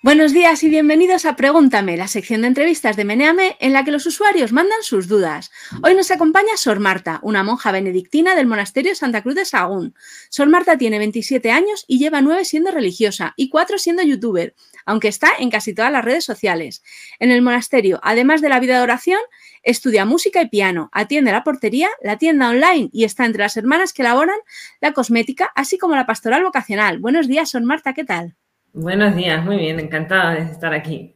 Buenos días y bienvenidos a Pregúntame, la sección de entrevistas de Meneame en la que los usuarios mandan sus dudas. Hoy nos acompaña Sor Marta, una monja benedictina del monasterio Santa Cruz de Sagún. Sor Marta tiene 27 años y lleva 9 siendo religiosa y 4 siendo youtuber, aunque está en casi todas las redes sociales. En el monasterio, además de la vida de oración, estudia música y piano, atiende la portería, la tienda online y está entre las hermanas que elaboran la cosmética, así como la pastoral vocacional. Buenos días, Sor Marta, ¿qué tal? Buenos días, muy bien, encantada de estar aquí.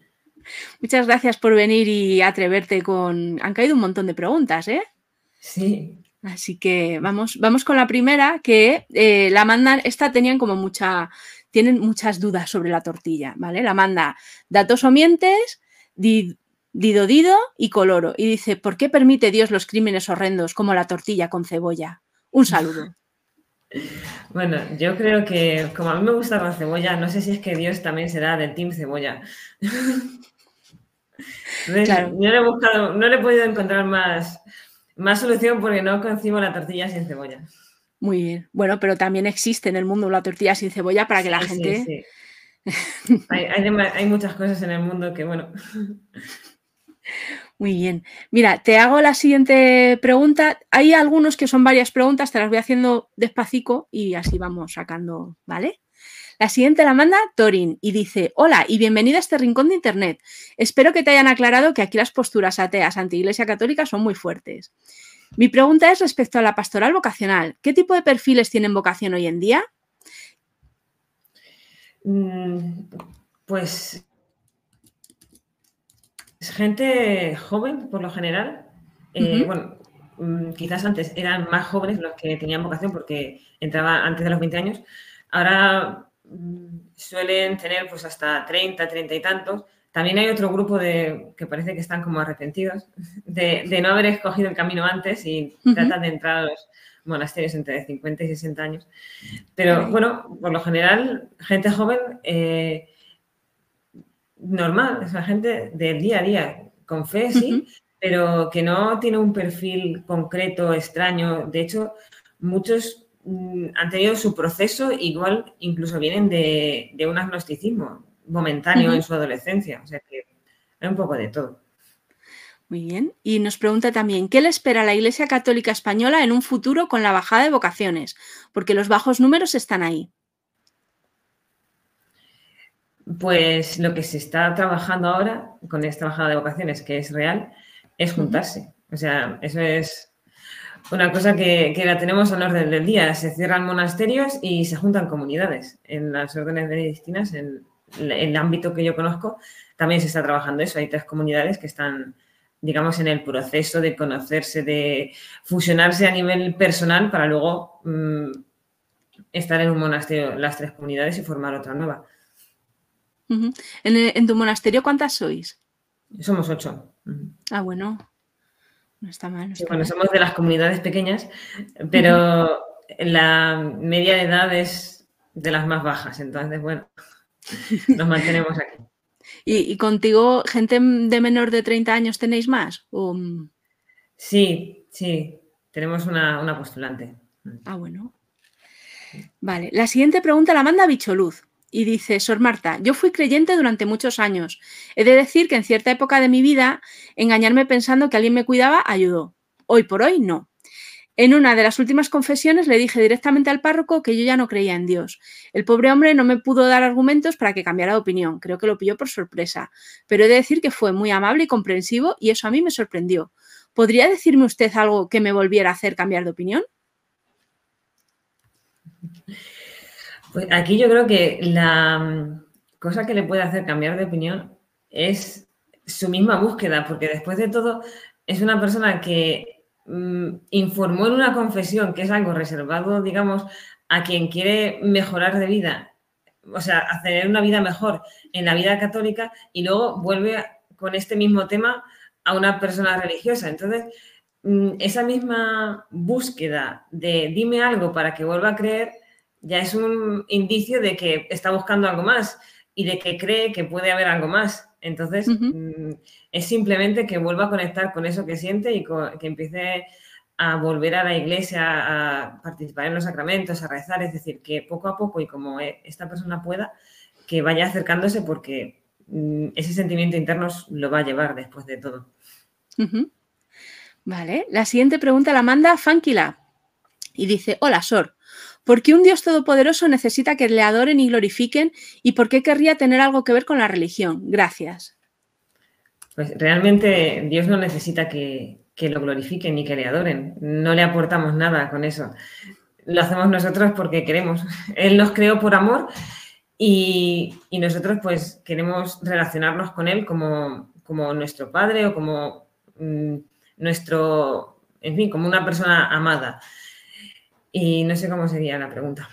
Muchas gracias por venir y atreverte con... Han caído un montón de preguntas, ¿eh? Sí. Así que vamos, vamos con la primera, que eh, la mandan, esta tenían como mucha, tienen muchas dudas sobre la tortilla, ¿vale? La manda datos o mientes, dido dido y coloro. Y dice, ¿por qué permite Dios los crímenes horrendos como la tortilla con cebolla? Un saludo. Bueno, yo creo que como a mí me gusta la cebolla, no sé si es que Dios también será del team cebolla. Yo no he buscado, no le he podido encontrar más, más solución porque no concibo la tortilla sin cebolla. Muy bien. Bueno, pero también existe en el mundo la tortilla sin cebolla para que la gente. hay, hay muchas cosas en el mundo que, bueno. Muy bien. Mira, te hago la siguiente pregunta. Hay algunos que son varias preguntas, te las voy haciendo despacito y así vamos sacando, ¿vale? La siguiente la manda Torin y dice, hola y bienvenida a este rincón de Internet. Espero que te hayan aclarado que aquí las posturas ateas ante Iglesia Católica son muy fuertes. Mi pregunta es respecto a la pastoral vocacional. ¿Qué tipo de perfiles tienen vocación hoy en día? Mm, gente joven, por lo general. Eh, bueno, mm, quizás antes eran más jóvenes los que tenían vocación porque entraba antes de los 20 años. Ahora mm, suelen tener pues hasta 30, 30 y tantos. También hay otro grupo de que parece que están como arrepentidos de, no haber escogido el camino antes y tratan de entrar a los monasterios entre 50 y 60 años. Pero bueno, por lo general, gente joven eh, normal, es la gente del día a día, con fe, sí, pero que no tiene un perfil concreto, extraño. De hecho, muchos mm, han tenido su proceso, igual incluso vienen de, un agnosticismo momentáneo en su adolescencia. O sea que hay un poco de todo. Muy bien. Y nos pregunta también, ¿qué le espera a la Iglesia Católica Española en un futuro con la bajada de vocaciones? Porque los bajos números están ahí. Pues lo que se está trabajando ahora con esta bajada de vocaciones, que es real, es juntarse. O sea, eso es una cosa que, la tenemos al orden del día. Se cierran monasterios y se juntan comunidades. En las órdenes benedictinas, en, en el ámbito que yo conozco, también se está trabajando eso. Hay tres comunidades que están, digamos, en el proceso de conocerse, de fusionarse a nivel personal para luego mm, estar en un monasterio las tres comunidades y formar otra nueva. ¿En, tu monasterio cuántas sois? Somos ocho. Ah, bueno. No está mal. bueno, somos de las comunidades pequeñas, pero la media de edad es de las más bajas. Entonces, bueno, nos mantenemos aquí. ¿Y, contigo, gente de menor de 30 años, tenéis más? Sí, sí. Tenemos una, una postulante. Ah, bueno. Vale. La siguiente pregunta la manda Bicholuz y dice, Sor Marta, yo fui creyente durante muchos años. He de decir que en cierta época de mi vida, engañarme pensando que alguien me cuidaba ayudó. Hoy por hoy no. En una de las últimas confesiones le dije directamente al párroco que yo ya no creía en Dios. El pobre hombre no me pudo dar argumentos para que cambiara de opinión. Creo que lo pilló por sorpresa. Pero he de decir que fue muy amable y comprensivo y eso a mí me sorprendió. ¿Podría decirme usted algo que me volviera a hacer cambiar de opinión? Pues aquí yo creo que la mm, cosa que le puede hacer cambiar de opinión es su misma búsqueda, porque después de todo es una persona que mm, informó en una confesión que es algo reservado, digamos, a quien quiere mejorar de vida, o sea, hacer una vida mejor en la vida católica y luego vuelve con este mismo tema a una persona religiosa. Entonces, mm, esa misma búsqueda de dime algo para que vuelva a creer ya es un indicio de que está buscando algo más y de que cree que puede haber algo más. Entonces, mm, es simplemente que vuelva a conectar con eso que siente y que empiece a volver a la iglesia, a participar en los sacramentos, a rezar, es decir, que poco a poco y como e, esta persona pueda, que vaya acercándose porque mm, ese sentimiento interno lo va a llevar después de todo. Vale, la siguiente pregunta la manda Funkila y dice, hola Sor, ¿por qué un Dios todopoderoso necesita que le adoren y glorifiquen y por qué querría tener algo que ver con la religión? Gracias. Pues realmente Dios no necesita que, lo glorifiquen ni que le adoren. No le aportamos nada con eso. Lo hacemos nosotros porque queremos. Él nos creó por amor y, nosotros pues queremos relacionarnos con Él como, como nuestro Padre o como mm, nuestro, en fin, como una persona amada. Y no sé cómo sería la pregunta.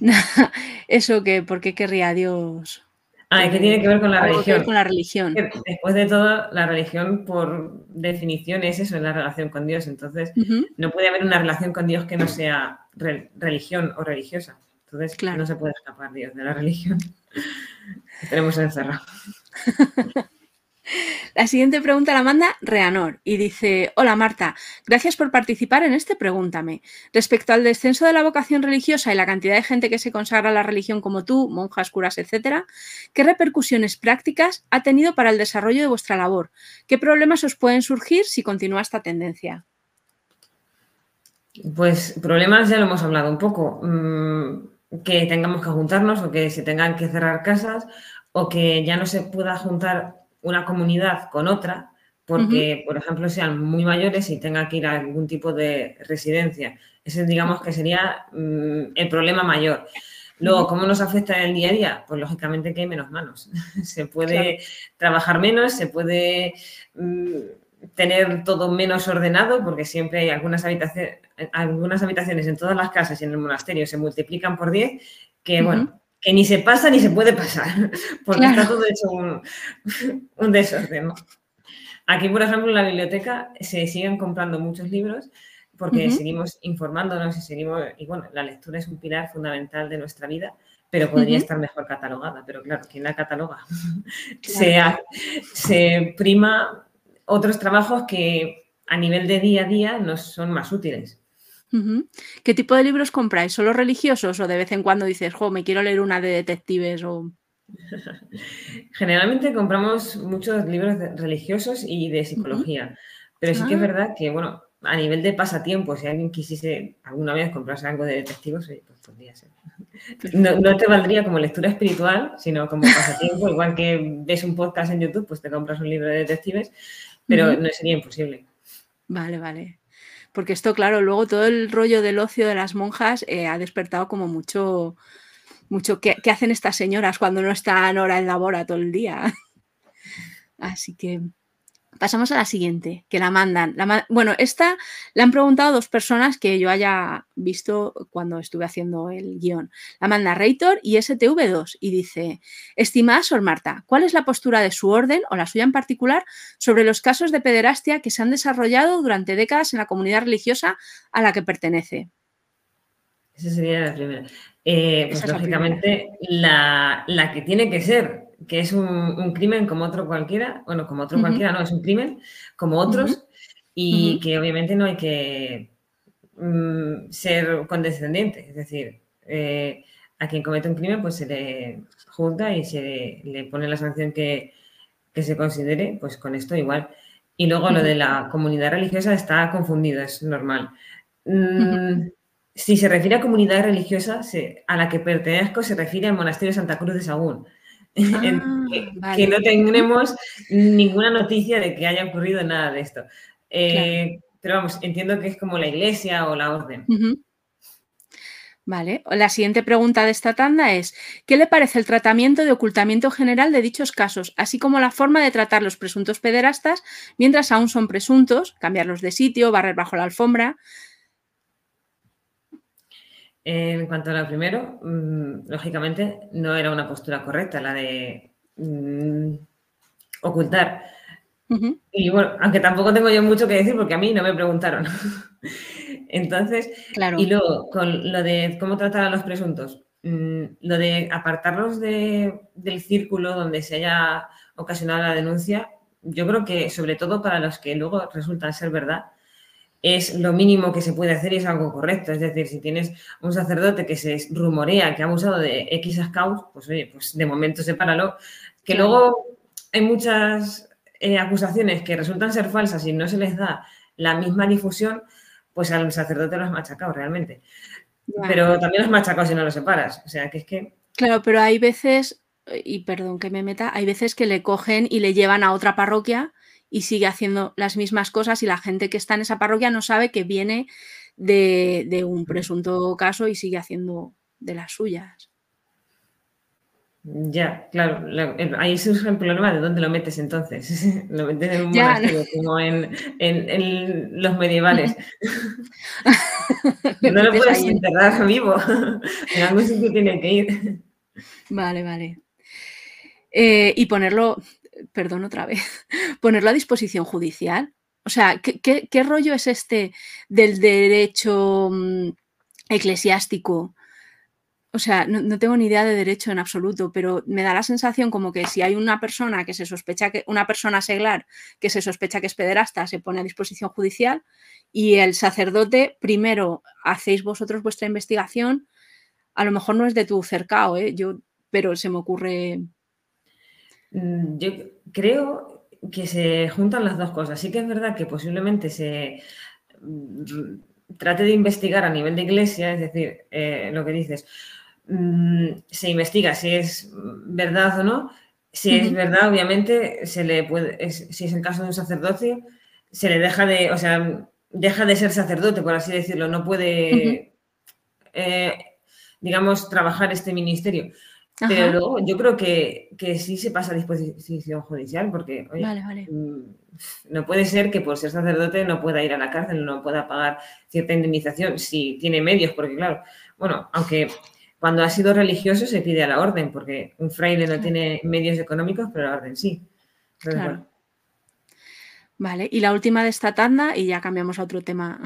Eso que, ¿por qué querría Dios? Ah, ¿qué tiene que ver con la religión? con la religión. Después de todo, la religión, por definición, es eso, es la relación con Dios. Entonces, no puede haber una relación con Dios que no sea religión o religiosa. Entonces, claro. no se puede escapar Dios de la religión. Tenemos encerrado. La siguiente pregunta la manda Reanor y dice, hola Marta, gracias por participar en este Pregúntame. Respecto al descenso de la vocación religiosa y la cantidad de gente que se consagra a la religión como tú, monjas, curas, etcétera, ¿qué repercusiones prácticas ha tenido para el desarrollo de vuestra labor? ¿Qué problemas os pueden surgir si continúa esta tendencia? Pues problemas ya lo hemos hablado un poco. Mm, que tengamos que juntarnos o que se tengan que cerrar casas o que ya no se pueda juntar una comunidad con otra, porque, por ejemplo, sean muy mayores y tengan que ir a algún tipo de residencia. Ese, digamos, que sería mm, el problema mayor. Luego, ¿cómo nos afecta en el día a día? Pues lógicamente que hay menos manos. se puede trabajar menos, se puede mm, tener todo menos ordenado, porque siempre hay algunas habitaciones, algunas habitaciones en todas las casas y en el monasterio se multiplican por 10, que bueno, que ni se pasa ni se puede pasar, porque está todo hecho un, desorden. Aquí, por ejemplo, en la biblioteca se siguen comprando muchos libros porque seguimos informándonos y seguimos, y bueno, la lectura es un pilar fundamental de nuestra vida, pero podría estar mejor catalogada, pero claro, ¿quién la cataloga? se, se prima otros trabajos que a nivel de día a día nos son más útiles. ¿Qué tipo de libros compráis? ¿Solo religiosos o de vez en cuando dices, jo, me quiero leer una de detectives o... Generalmente compramos muchos libros religiosos y de psicología, pero sí que es ah. verdad que, bueno, a nivel de pasatiempo, si alguien quisiese alguna vez comprarse algo de detectives, pues podría ser. No, te valdría como lectura espiritual, sino como pasatiempo, igual que ves un podcast en YouTube, pues te compras un libro de detectives, pero no sería imposible. Vale, vale porque esto, claro, luego todo el rollo del ocio de las monjas eh, ha despertado como mucho, mucho, ¿qué, hacen estas señoras cuando no están hora en labora todo el día? Así que Pasamos a la siguiente, que la mandan. bueno, esta la han preguntado dos personas que yo haya visto cuando estuve haciendo el guion. La manda Reitor y STV2 y dice, estimada Sor Marta, ¿cuál es la postura de su orden o la suya en particular sobre los casos de pederastia que se han desarrollado durante décadas en la comunidad religiosa a la que pertenece? Esa sería la primera. Eh, pues lógicamente la, la que tiene que ser, que es un, crimen como otro cualquiera, bueno, como otro cualquiera, no, es un crimen como otros y que obviamente no hay que mm, ser condescendiente, es decir, eh, a quien comete un crimen pues se le juzga y se le, pone la sanción que, se considere, pues con esto igual. Y luego lo de la comunidad religiosa está confundido, es normal. Mm, si se refiere a comunidad religiosa, a la que pertenezco se refiere al monasterio de Santa Cruz de Sagún. Ah, que, no tenemos ninguna noticia de que haya ocurrido nada de esto. Eh, pero vamos, entiendo que es como la iglesia o la orden. Vale, la siguiente pregunta de esta tanda es, ¿qué le parece el tratamiento de ocultamiento general de dichos casos, así como la forma de tratar los presuntos pederastas mientras aún son presuntos, cambiarlos de sitio, barrer bajo la alfombra? En cuanto a lo primero, mm, lógicamente no era una postura correcta la de mm, ocultar. Y bueno, aunque tampoco tengo yo mucho que decir porque a mí no me preguntaron. Entonces, claro. y luego con lo de cómo tratar a los presuntos, mm, lo de apartarlos del círculo donde se haya ocasionado la denuncia, yo creo que sobre todo para los que luego resultan ser verdad, es lo mínimo que se puede hacer y es algo correcto. Es decir, si tienes un sacerdote que se rumorea que ha abusado de X scouts, pues oye, pues de momento sepáralo. Que luego hay muchas eh, acusaciones que resultan ser falsas y no se les da la misma difusión, pues al sacerdote lo has machacado realmente. Pero también lo has machacado si no lo separas. O sea, que es que... Claro, pero hay veces, y perdón que me meta, hay veces que le cogen y le llevan a otra parroquia y sigue haciendo las mismas cosas y la gente que está en esa parroquia no sabe que viene de, un presunto caso y sigue haciendo de las suyas. Ya, claro, ahí surge el problema de dónde lo metes entonces. lo metes en un monasterio como en, los medievales. no lo puedes enterrar vivo. en algún sitio tiene que ir. Vale, vale. Eh, y ponerlo, perdón otra vez, ponerlo a disposición judicial. O sea, ¿qué, rollo es este del derecho mm, eclesiástico? O sea, no, tengo ni idea de derecho en absoluto, pero me da la sensación como que si hay una persona que se sospecha que, una persona seglar que se sospecha que es pederasta, se pone a disposición judicial y el sacerdote, primero hacéis vosotros vuestra investigación, a lo mejor no es de tu cercao, ¿eh? Yo, pero se me ocurre yo creo que se juntan las dos cosas. Sí que es verdad que posiblemente se mm, trate de investigar a nivel de iglesia, es decir, eh, lo que dices, mm, se investiga si es verdad o no. Si es verdad, obviamente, se le puede, si es el caso de un sacerdocio, se le deja de, o sea, deja de ser sacerdote, por así decirlo, no puede, eh, digamos, trabajar este ministerio. Pero luego yo creo que, sí se pasa a disposición judicial porque mm, no puede ser que por ser sacerdote no pueda ir a la cárcel, no pueda pagar cierta indemnización si tiene medios, porque claro, bueno, aunque cuando ha sido religioso se pide a la orden, porque un fraile no tiene medios económicos, pero la orden sí. Vale, y la última de esta tanda, y ya cambiamos a otro tema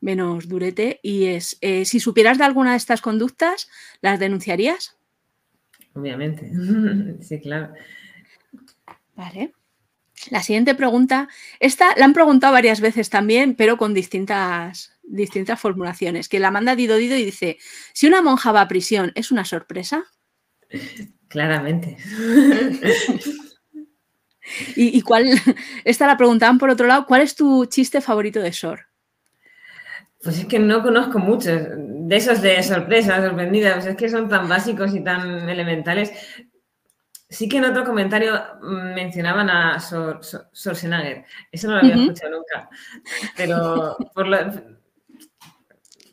menos durete, y es, eh, si supieras de alguna de estas conductas, ¿las denunciarías? Obviamente, sí, claro. Vale. La siguiente pregunta, esta la han preguntado varias veces también, pero con distintas, distintas formulaciones. Que la manda Dido Dido y dice: si una monja va a prisión, ¿es una sorpresa? Claramente. ¿Y, ¿Y, cuál? Esta la preguntaban por otro lado: ¿cuál es tu chiste favorito de Sor? Pues es que no conozco muchos de esos de sorpresa, sorprendida, pues es que son tan básicos y tan elementales. Sí que en otro comentario mencionaban a Sor, Eso no lo había escuchado nunca. Pero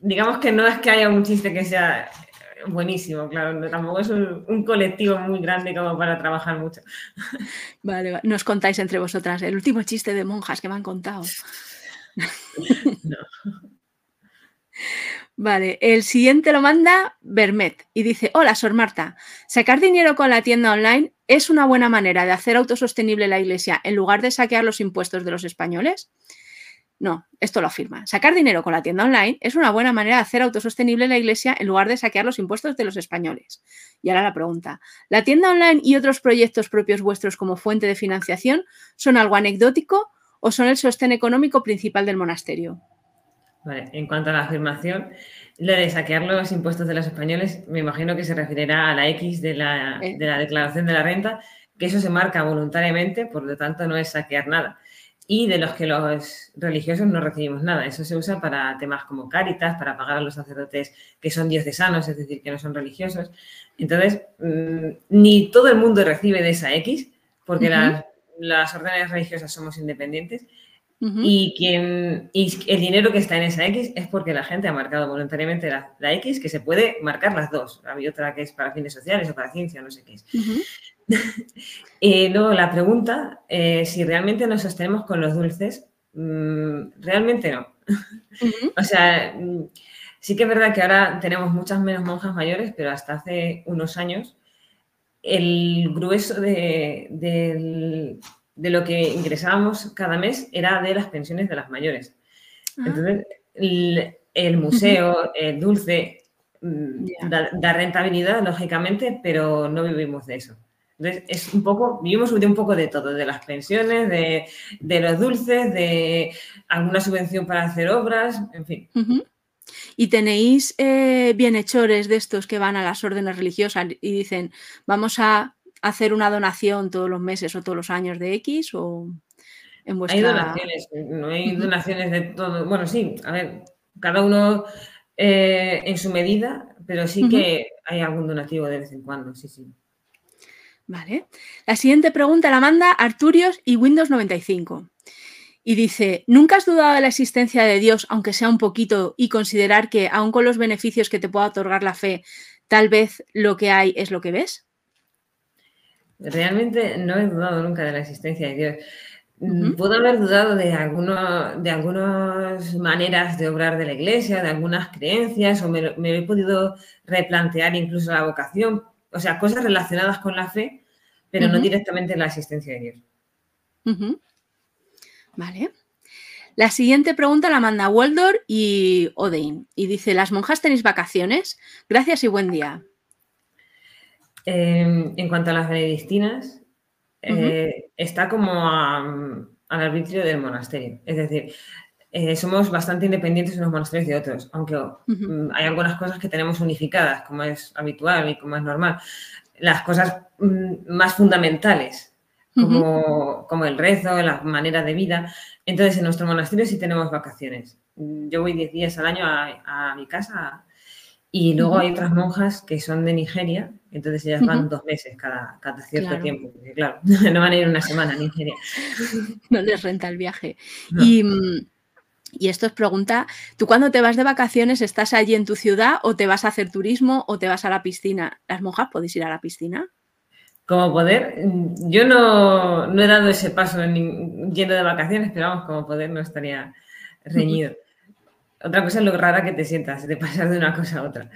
digamos que no es que haya un chiste que sea buenísimo, claro. Tampoco es un, colectivo muy grande como para trabajar mucho. Vale, nos contáis entre vosotras el último chiste de monjas que me han contado. No. Vale, el siguiente lo manda Bermet y dice, hola, Sor Marta, sacar dinero con la tienda online es una buena manera de hacer autosostenible la iglesia en lugar de saquear los impuestos de los españoles. No, esto lo afirma. Sacar dinero con la tienda online es una buena manera de hacer autosostenible la iglesia en lugar de saquear los impuestos de los españoles. Y ahora la pregunta, ¿la tienda online y otros proyectos propios vuestros como fuente de financiación son algo anecdótico o son el sostén económico principal del monasterio? En cuanto a la afirmación, lo de saquear los impuestos de los españoles, me imagino que se referirá a la X de la, de la declaración de la renta, que eso se marca voluntariamente, por lo tanto no es saquear nada. Y de los que los religiosos no recibimos nada. Eso se usa para temas como cáritas, para pagar a los sacerdotes que son diocesanos, es decir, que no son religiosos. Entonces, mm, ni todo el mundo recibe de esa X, porque las, las órdenes religiosas somos independientes, y, quien, y el dinero que está en esa X es porque la gente ha marcado voluntariamente la, X, que se puede marcar las dos. Hay otra que es para fines sociales o para ciencia, no sé qué es. y luego la pregunta, eh, si realmente nos sostenemos con los dulces, mm, realmente no. o sea, mm, sí que es verdad que ahora tenemos muchas menos monjas mayores, pero hasta hace unos años el grueso de, del de lo que ingresábamos cada mes era de las pensiones de las mayores. Ah. Entonces, el, museo, el dulce, mm, da, rentabilidad, lógicamente, pero no vivimos de eso. Entonces, es un poco, vivimos de un poco de todo, de las pensiones, de, los dulces, de alguna subvención para hacer obras, en fin. ¿Y tenéis eh, bienhechores de estos que van a las órdenes religiosas y dicen, vamos a hacer una donación todos los meses o todos los años de X? O en vuestra... Hay donaciones, no hay donaciones de todo. Bueno, sí, a ver, cada uno eh, en su medida, pero sí que hay algún donativo de vez en cuando, sí, sí. Vale. La siguiente pregunta la manda Arturios y Windows 95. Y dice, ¿nunca has dudado de la existencia de Dios, aunque sea un poquito, y considerar que, aun con los beneficios que te pueda otorgar la fe, tal vez lo que hay es lo que ves? Realmente no he dudado nunca de la existencia de Dios. Mm, puedo haber dudado de, de algunas maneras de obrar de la iglesia, de algunas creencias, o me, he podido replantear incluso la vocación, o sea, cosas relacionadas con la fe, pero no directamente la existencia de Dios. Vale. La siguiente pregunta la manda Waldor y Odein y dice, ¿las monjas tenéis vacaciones? Gracias y buen día. Em, en cuanto a las benedictinas, eh, está como al arbitrio del monasterio. Es decir, eh, somos bastante independientes unos monasterios de otros, aunque mm, hay algunas cosas que tenemos unificadas, como es habitual y como es normal. Las cosas mm, más fundamentales, como, como, el rezo, la manera de vida. Entonces, en nuestro monasterio sí tenemos vacaciones. Yo voy 10 días al año a, mi casa y luego hay otras monjas que son de Nigeria, entonces ellas van dos meses cada, cada cierto tiempo, porque claro, no van a ir una semana a Nigeria. No les renta el viaje. Y mm, y esto es pregunta, ¿tú cuando te vas de vacaciones estás allí en tu ciudad o te vas a hacer turismo o te vas a la piscina? ¿Las monjas podéis ir a la piscina? Como poder, yo no, he dado ese paso yendo de vacaciones, pero vamos, como poder no estaría reñido. Otra cosa es lo rara que te sientas de pasar de una cosa a otra.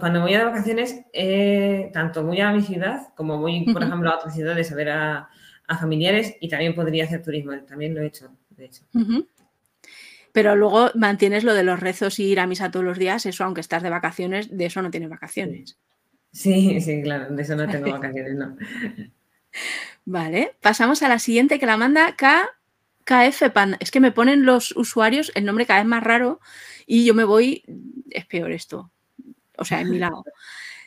cuando voy de vacaciones, eh, tanto voy a mi ciudad como voy, por ejemplo, a otras ciudades a ver a, a familiares y también podría hacer turismo, también lo he hecho, de hecho. Pero luego mantienes lo de los rezos y ir a misa todos los días, eso aunque estás de vacaciones, de eso no tienes vacaciones. Sí, sí, claro, de eso no tengo vacaciones, no. Vale, pasamos a la siguiente que la manda K, KF Panda. Es que me ponen los usuarios el nombre cada vez más raro y yo me voy, es peor esto, o sea, en mi lado.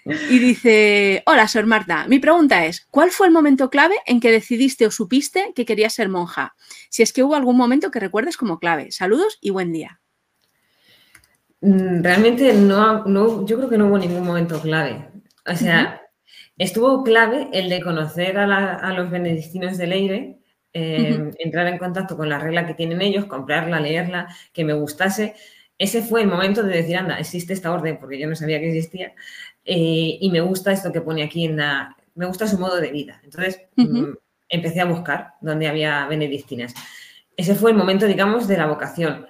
Y dice, hola, Sor Marta, mi pregunta es, ¿cuál fue el momento clave en que decidiste o supiste que querías ser monja? Si es que hubo algún momento que recuerdes como clave. Saludos y buen día. Mm, realmente no, no yo creo que no hubo ningún momento clave. O sea, estuvo clave el de conocer a, los benedictinos de Leire, em, entrar en contacto con la regla que tienen ellos, comprarla, leerla, que me gustase. Ese fue el momento de decir, anda, existe esta orden, porque yo no sabía que existía. Eh, y me gusta esto que pone aquí en la... Me gusta su modo de vida. Entonces mm, empecé a buscar dónde había benedictinas. Ese fue el momento, digamos, de la vocación.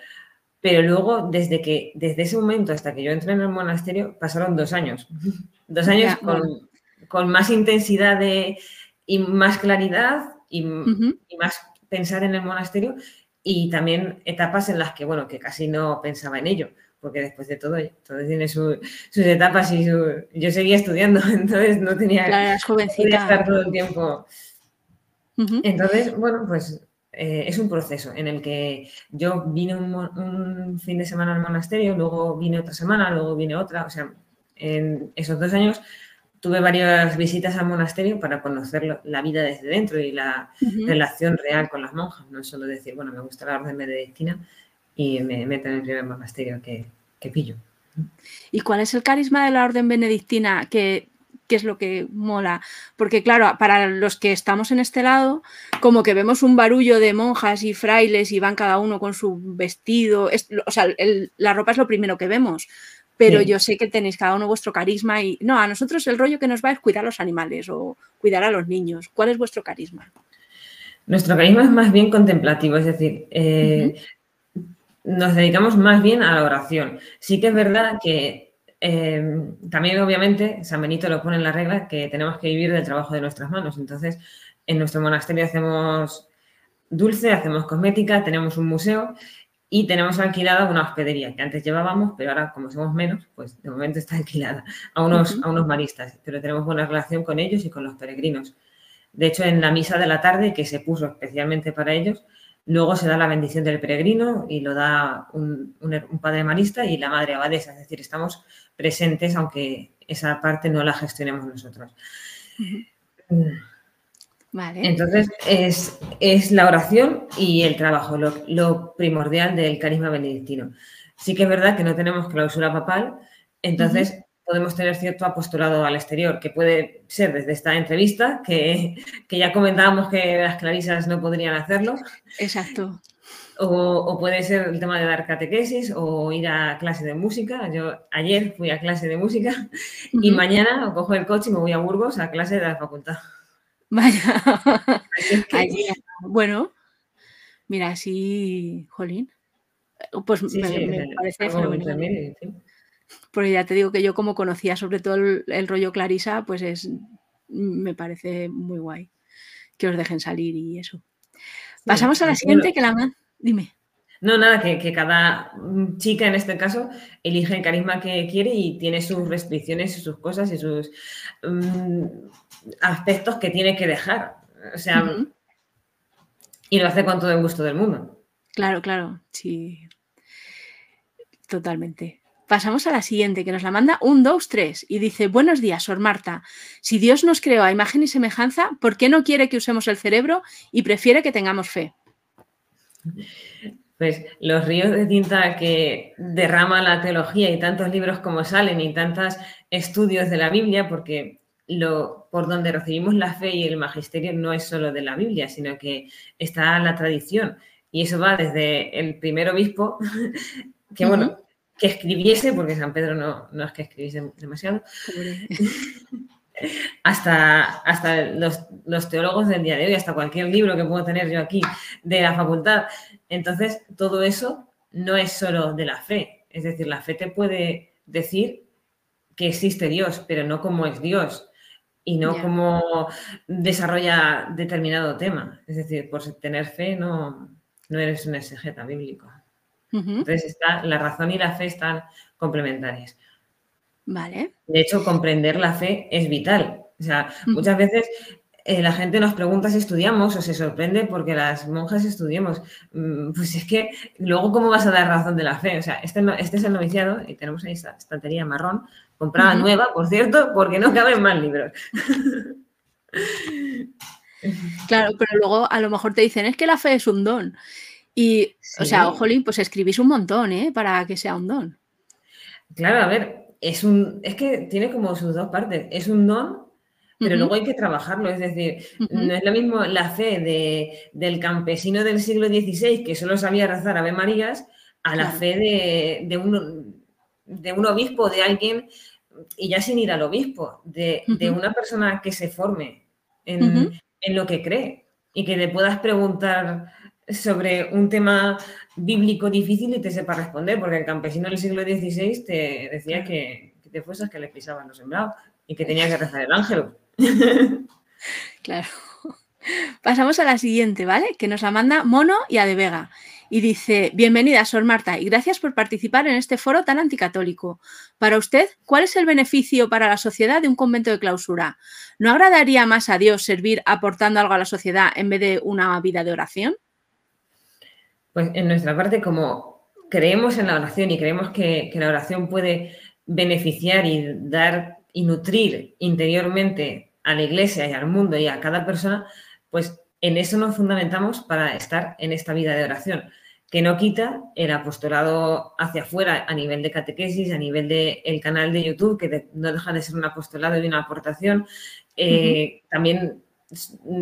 Pero luego, desde, que, desde ese momento hasta que yo entré en el monasterio, pasaron dos años. dos años con, más intensidad de, y más claridad y, y más pensar en el monasterio y también etapas en las que, bueno, que casi no pensaba en ello porque después de todo, todo tiene sus etapas y yo seguía estudiando, entonces no tenía que estar todo el tiempo. Entonces, bueno, pues eh, es un proceso en el que yo vine un, fin de semana al monasterio, luego vine otra semana, luego vine otra, o sea, en esos dos años tuve varias visitas al monasterio para conocer la vida desde dentro y la relación real con las monjas, no solo decir, bueno, me gusta la orden benedictina, y me meto en el primer monasterio que, pillo. ¿Y cuál es el carisma de la orden benedictina que, es lo que mola? Porque claro, para los que estamos en este lado, como que vemos un barullo de monjas y frailes y van cada uno con su vestido, o sea, la ropa es lo primero que vemos, pero yo sé que tenéis cada uno vuestro carisma y no, a nosotros el rollo que nos va es cuidar a los animales o cuidar a los niños. ¿Cuál es vuestro carisma? Nuestro carisma es más bien contemplativo, es decir, eh, nos dedicamos más bien a la oración. Sí que es verdad que em, también, obviamente, San Benito lo pone en la regla que tenemos que vivir del trabajo de nuestras manos. Entonces, en nuestro monasterio hacemos dulce, hacemos cosmética, tenemos un museo y tenemos alquilada una hospedería que antes llevábamos, pero ahora como somos menos, pues de momento está alquilada a unos, a unos maristas, pero tenemos buena relación con ellos y con los peregrinos. De hecho, en la misa de la tarde, que se puso especialmente para ellos, luego se da la bendición del peregrino y lo da un, padre marista y la madre abadesa, es decir, estamos presentes aunque esa parte no la gestionemos nosotros. Entonces, es, la oración y el trabajo, lo, primordial del carisma benedictino. Sí que es verdad que no tenemos clausura papal, entonces podemos tener cierto apostolado al exterior, que puede ser desde esta entrevista, que, ya comentábamos que las clarisas no podrían hacerlo. Exacto. O, puede ser el tema de dar catequesis o ir a clase de música. Yo ayer fui a clase de música y mañana cojo el coche y me voy a Burgos a clase de la facultad. Vaya. Bueno, mira, sí, Jolín. Pues me, parece fenomenal. Porque ya te digo que yo como conocía sobre todo el, rollo Clarisa, pues es me parece muy guay que os dejen salir y eso. Pasamos a la siguiente que la dime. No, nada, que, cada chica en este caso elige el carisma que quiere y tiene sus restricciones y sus cosas y sus mm, aspectos que tiene que dejar. O sea, y lo hace con todo el gusto del mundo. Claro, claro, sí. Totalmente. Pasamos a la siguiente, que nos la manda un, dos, tres, y dice, buenos días, Sor Marta. Si Dios nos creó a imagen y semejanza, ¿por qué no quiere que usemos el cerebro y prefiere que tengamos fe? Pues los ríos de tinta que derrama la teología y tantos libros como salen y tantos estudios de la Biblia, porque lo, por donde recibimos la fe y el magisterio no es solo de la Biblia, sino que está la tradición. Y eso va desde el primer obispo, que bueno, que escribiese, porque San Pedro no, no es que escribiese demasiado, hasta, hasta los, teólogos del día de hoy, hasta cualquier libro que puedo tener yo aquí de la facultad. Entonces, todo eso no es solo de la fe. Es decir, la fe te puede decir que existe Dios, pero no cómo es Dios y no cómo desarrolla determinado tema. Es decir, por tener fe no, no eres un exegeta bíblico. Entonces, está, la razón y la fe están complementarias. Vale. De hecho, comprender la fe es vital. O sea, muchas veces eh, la gente nos pregunta si estudiamos o se sorprende porque las monjas estudiemos. Mm, pues es que luego, ¿cómo vas a dar razón de la fe? O sea, este, este es el noviciado y tenemos ahí esta estantería marrón, comprada nueva, por cierto, porque no caben más libros. Claro, pero luego a lo mejor te dicen, es que la fe es un don. Y, o sea, ojolín, pues escribís un montón, ¿eh? Para que sea un don. Claro, a ver, es un, es que tiene como sus dos partes. Es un don, pero luego hay que trabajarlo. Es decir, no es lo mismo la fe de, del campesino del siglo XVI que solo sabía rezar Ave Marías a la fe de, de, un, de un obispo, de alguien, y ya sin ir al obispo, de, de una persona que se forme en, en lo que cree y que le puedas preguntar sobre un tema bíblico difícil y te sepa responder, porque el campesino del siglo XVI te decía que, te fueses que le pisaban los sembrados y que tenía que rezar el ángel. Claro. Pasamos a la siguiente, ¿vale? Que nos la manda Mono y a de Vega. Y dice, bienvenida, Sor Marta, y gracias por participar en este foro tan anticatólico. Para usted, ¿cuál es el beneficio para la sociedad de un convento de clausura? ¿No agradaría más a Dios servir aportando algo a la sociedad en vez de una vida de oración? Pues en nuestra parte, como creemos en la oración y creemos que, la oración puede beneficiar y dar y nutrir interiormente a la iglesia y al mundo y a cada persona, pues en eso nos fundamentamos para estar en esta vida de oración, que no quita el apostolado hacia afuera a nivel de catequesis, a nivel del el canal de YouTube, que no deja de ser un apostolado y una aportación. Eh, también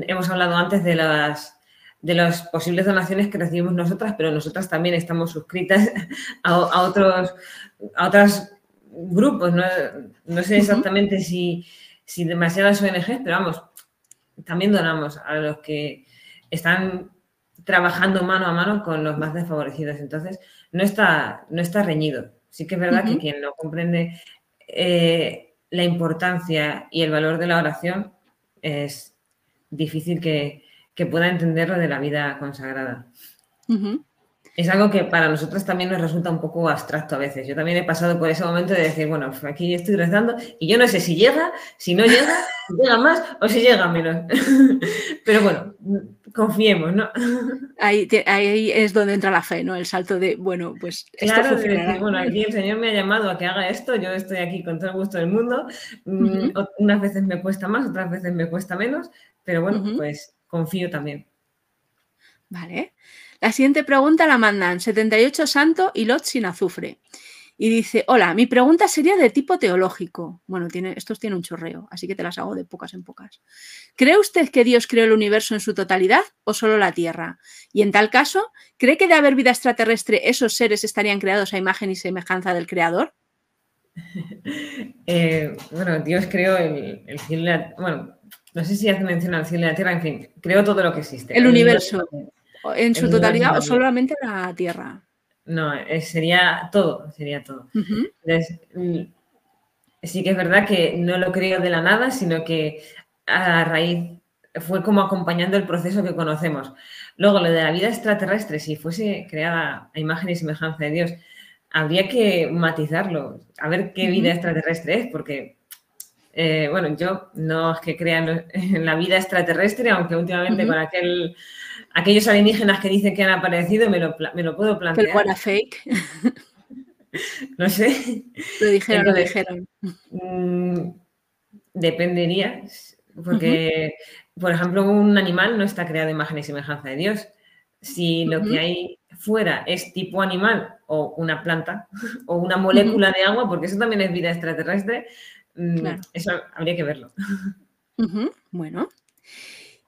hemos hablado antes de las de las posibles donaciones que recibimos nosotras, pero nosotras también estamos suscritas a, otros a otros grupos. No, sé exactamente si, si, demasiadas ONGs, pero vamos, también donamos a los que están trabajando mano a mano con los más desfavorecidos. Entonces, no está, no está reñido. Sí que es verdad que quien no comprende eh, la importancia y el valor de la oración es difícil que, que pueda entender lo de la vida consagrada. es algo que para nosotros también nos resulta un poco abstracto a veces. Yo también he pasado por ese momento de decir, bueno, pues aquí estoy rezando y yo no sé si llega, si no llega, si llega más o si llega menos. Pero bueno, confiemos, ¿no? Ahí, ahí, es donde entra la fe, ¿no? El salto de, bueno, pues esto claro, bueno, aquí el Señor me ha llamado a que haga esto, yo estoy aquí con todo el gusto del mundo. Mm, unas veces me cuesta más, otras veces me cuesta menos, pero bueno, pues confío también. Vale. La siguiente pregunta la mandan 78 Santo y Lot sin azufre. Y dice, hola, mi pregunta sería de tipo teológico. Bueno, tiene, estos tienen un chorreo, así que te las hago de pocas en pocas. ¿Cree usted que Dios creó el universo en su totalidad o solo la Tierra? Y en tal caso, ¿cree que de haber vida extraterrestre esos seres estarían creados a imagen y semejanza del Creador? Eh, bueno, Dios creó el, cielo y la, Bueno, no sé si hace mención al cielo y la Tierra, en fin, creó todo lo que existe. El, universo. ¿En su totalidad o solamente la Tierra? No, eh, sería todo, sería todo. Mm, sí que es verdad que no lo creo de la nada, sino que a raíz fue como acompañando el proceso que conocemos. Luego, lo de la vida extraterrestre, si fuese creada a imagen y semejanza de Dios, habría que matizarlo, a ver qué vida extraterrestre es, porque, eh, bueno, yo no es que crea en la vida extraterrestre, aunque últimamente con aquel aquellos alienígenas que dicen que han aparecido, me lo, puedo plantear. Pero era fake. no sé. Lo dijeron, lo dijeron. Mm, dependería, porque, por ejemplo, un animal no está creado de imagen y semejanza de Dios. Si lo que hay fuera es tipo animal o una planta o una molécula de agua, porque eso también es vida extraterrestre, mm, eso habría que verlo. Bueno.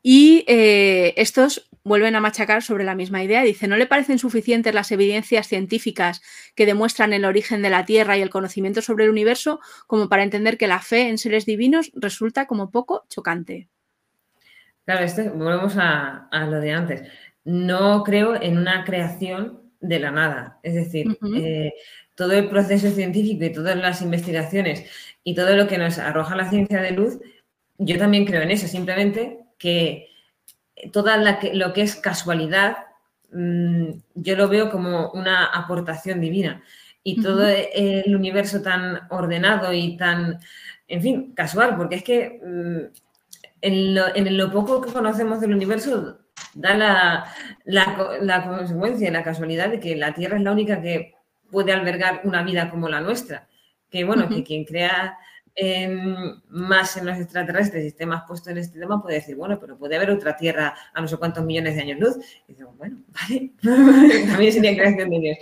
Y eh, estos vuelven a machacar sobre la misma idea. Dice, ¿no le parecen suficientes las evidencias científicas que demuestran el origen de la Tierra y el conocimiento sobre el universo como para entender que la fe en seres divinos resulta como poco chocante? Claro, este, volvemos a, lo de antes. No creo en una creación de la nada. Es decir, eh, todo el proceso científico y todas las investigaciones y todo lo que nos arroja la ciencia de luz, yo también creo en eso. Simplemente que toda lo que es casualidad, mm, yo lo veo como una aportación divina. Y todo el universo tan ordenado y tan, en fin, casual, porque es que mm, en, lo, poco que conocemos del universo da la, la, consecuencia, la casualidad de que la Tierra es la única que puede albergar una vida como la nuestra. Que bueno, que quien crea más en los extraterrestres y esté más puesto en este tema, puede decir, bueno, pero puede haber otra Tierra a no sé cuántos millones de años luz. Y digo, bueno, vale, también sería creación de Dios.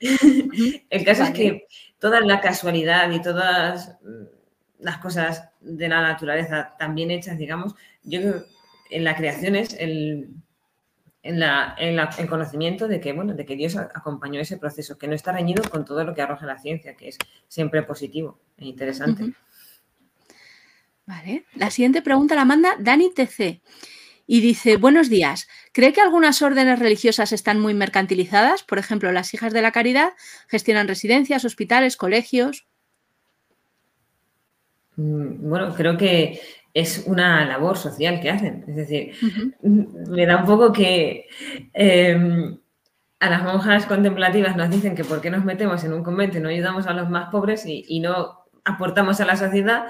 El caso es que toda la casualidad y todas las cosas de la naturaleza también hechas, digamos, yo creo en la creación es el, en, la, en el conocimiento de que, bueno, de que Dios acompañó ese proceso, que no está reñido con todo lo que arroja la ciencia, que es siempre positivo e interesante. Vale. La siguiente pregunta la manda Dani TC y dice, buenos días, ¿cree que algunas órdenes religiosas están muy mercantilizadas? Por ejemplo, las hijas de la caridad gestionan residencias, hospitales, colegios. Mm, bueno, creo que es una labor social que hacen. Es decir, me da un poco que em, a las monjas contemplativas nos dicen que por qué nos metemos en un convento y no ayudamos a los más pobres y no aportamos a la sociedad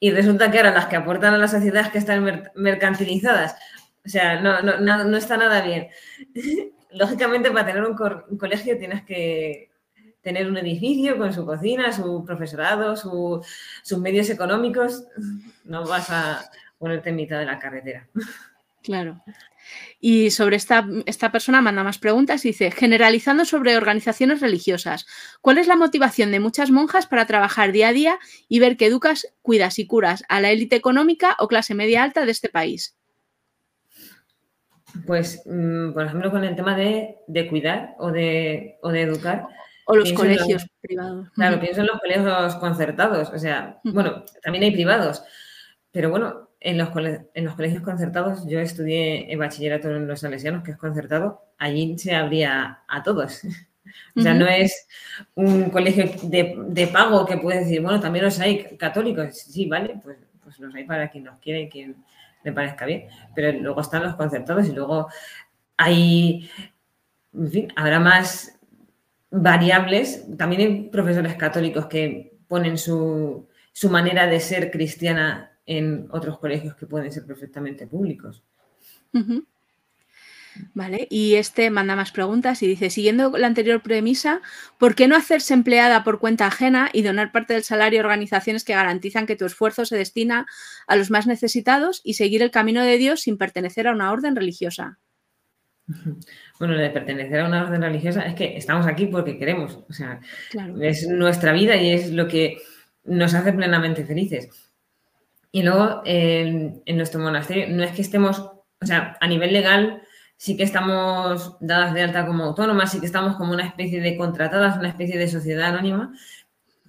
y resulta que ahora las que aportan a la sociedad es que están mercantilizadas. O sea, no, no, está nada bien. Lógicamente, para tener un, colegio tienes que tener un edificio con su cocina, su profesorado, sus medios económicos. No vas a ponerte en mitad de la carretera. Claro. Y sobre esta, esta persona manda más preguntas y dice, generalizando sobre organizaciones religiosas, ¿cuál es la motivación de muchas monjas para trabajar día a día y ver que educas, cuidas y curas a la élite económica o clase media alta de este país? Pues, mm, por ejemplo, con el tema de, cuidar o de, de, educar. O los colegios privados. Claro, pienso en los colegios concertados. O sea, bueno, también hay privados. Pero bueno, en los, en los colegios concertados, yo estudié el bachillerato en los salesianos, que es concertado, allí se abría a todos. O sea, no es un colegio de, pago que puedes decir, bueno, también los hay católicos. Sí, vale, pues, pues los hay para quien los quiere y quien le parezca bien. Pero luego están los concertados y luego hay en fin, habrá más variables. También hay profesores católicos que ponen su, su manera de ser cristiana en otros colegios que pueden ser perfectamente públicos. Vale, y este manda más preguntas y dice, siguiendo la anterior premisa, ¿por qué no hacerse empleada por cuenta ajena y donar parte del salario a organizaciones que garantizan que tu esfuerzo se destina a los más necesitados y seguir el camino de Dios sin pertenecer a una orden religiosa? Bueno, lo de pertenecer a una orden religiosa es que estamos aquí porque queremos, o sea, es nuestra vida y es lo que nos hace plenamente felices. Y luego, en nuestro monasterio, no es que estemos, o sea, a nivel legal sí que estamos dadas de alta como autónomas, sí que estamos como una especie de contratadas, una especie de sociedad anónima,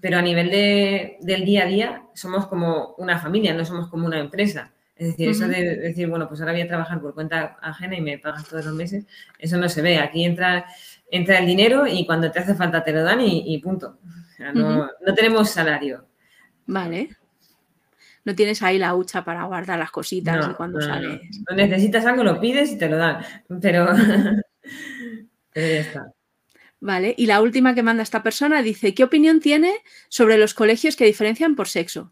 pero a nivel de, del día a día somos como una familia, no somos como una empresa. Es decir, eso de decir, bueno, pues ahora voy a trabajar por cuenta ajena y me pagas todos los meses, eso no se ve. Aquí entra, entra el dinero y cuando te hace falta te lo dan y, punto. no, no tenemos salario. Vale. No tienes ahí la hucha para guardar las cositas y cuando sales. No. necesitas algo, lo pides y te lo dan. Pero, pero ya está. Vale, y la última que manda esta persona dice, ¿qué opinión tiene sobre los colegios que diferencian por sexo?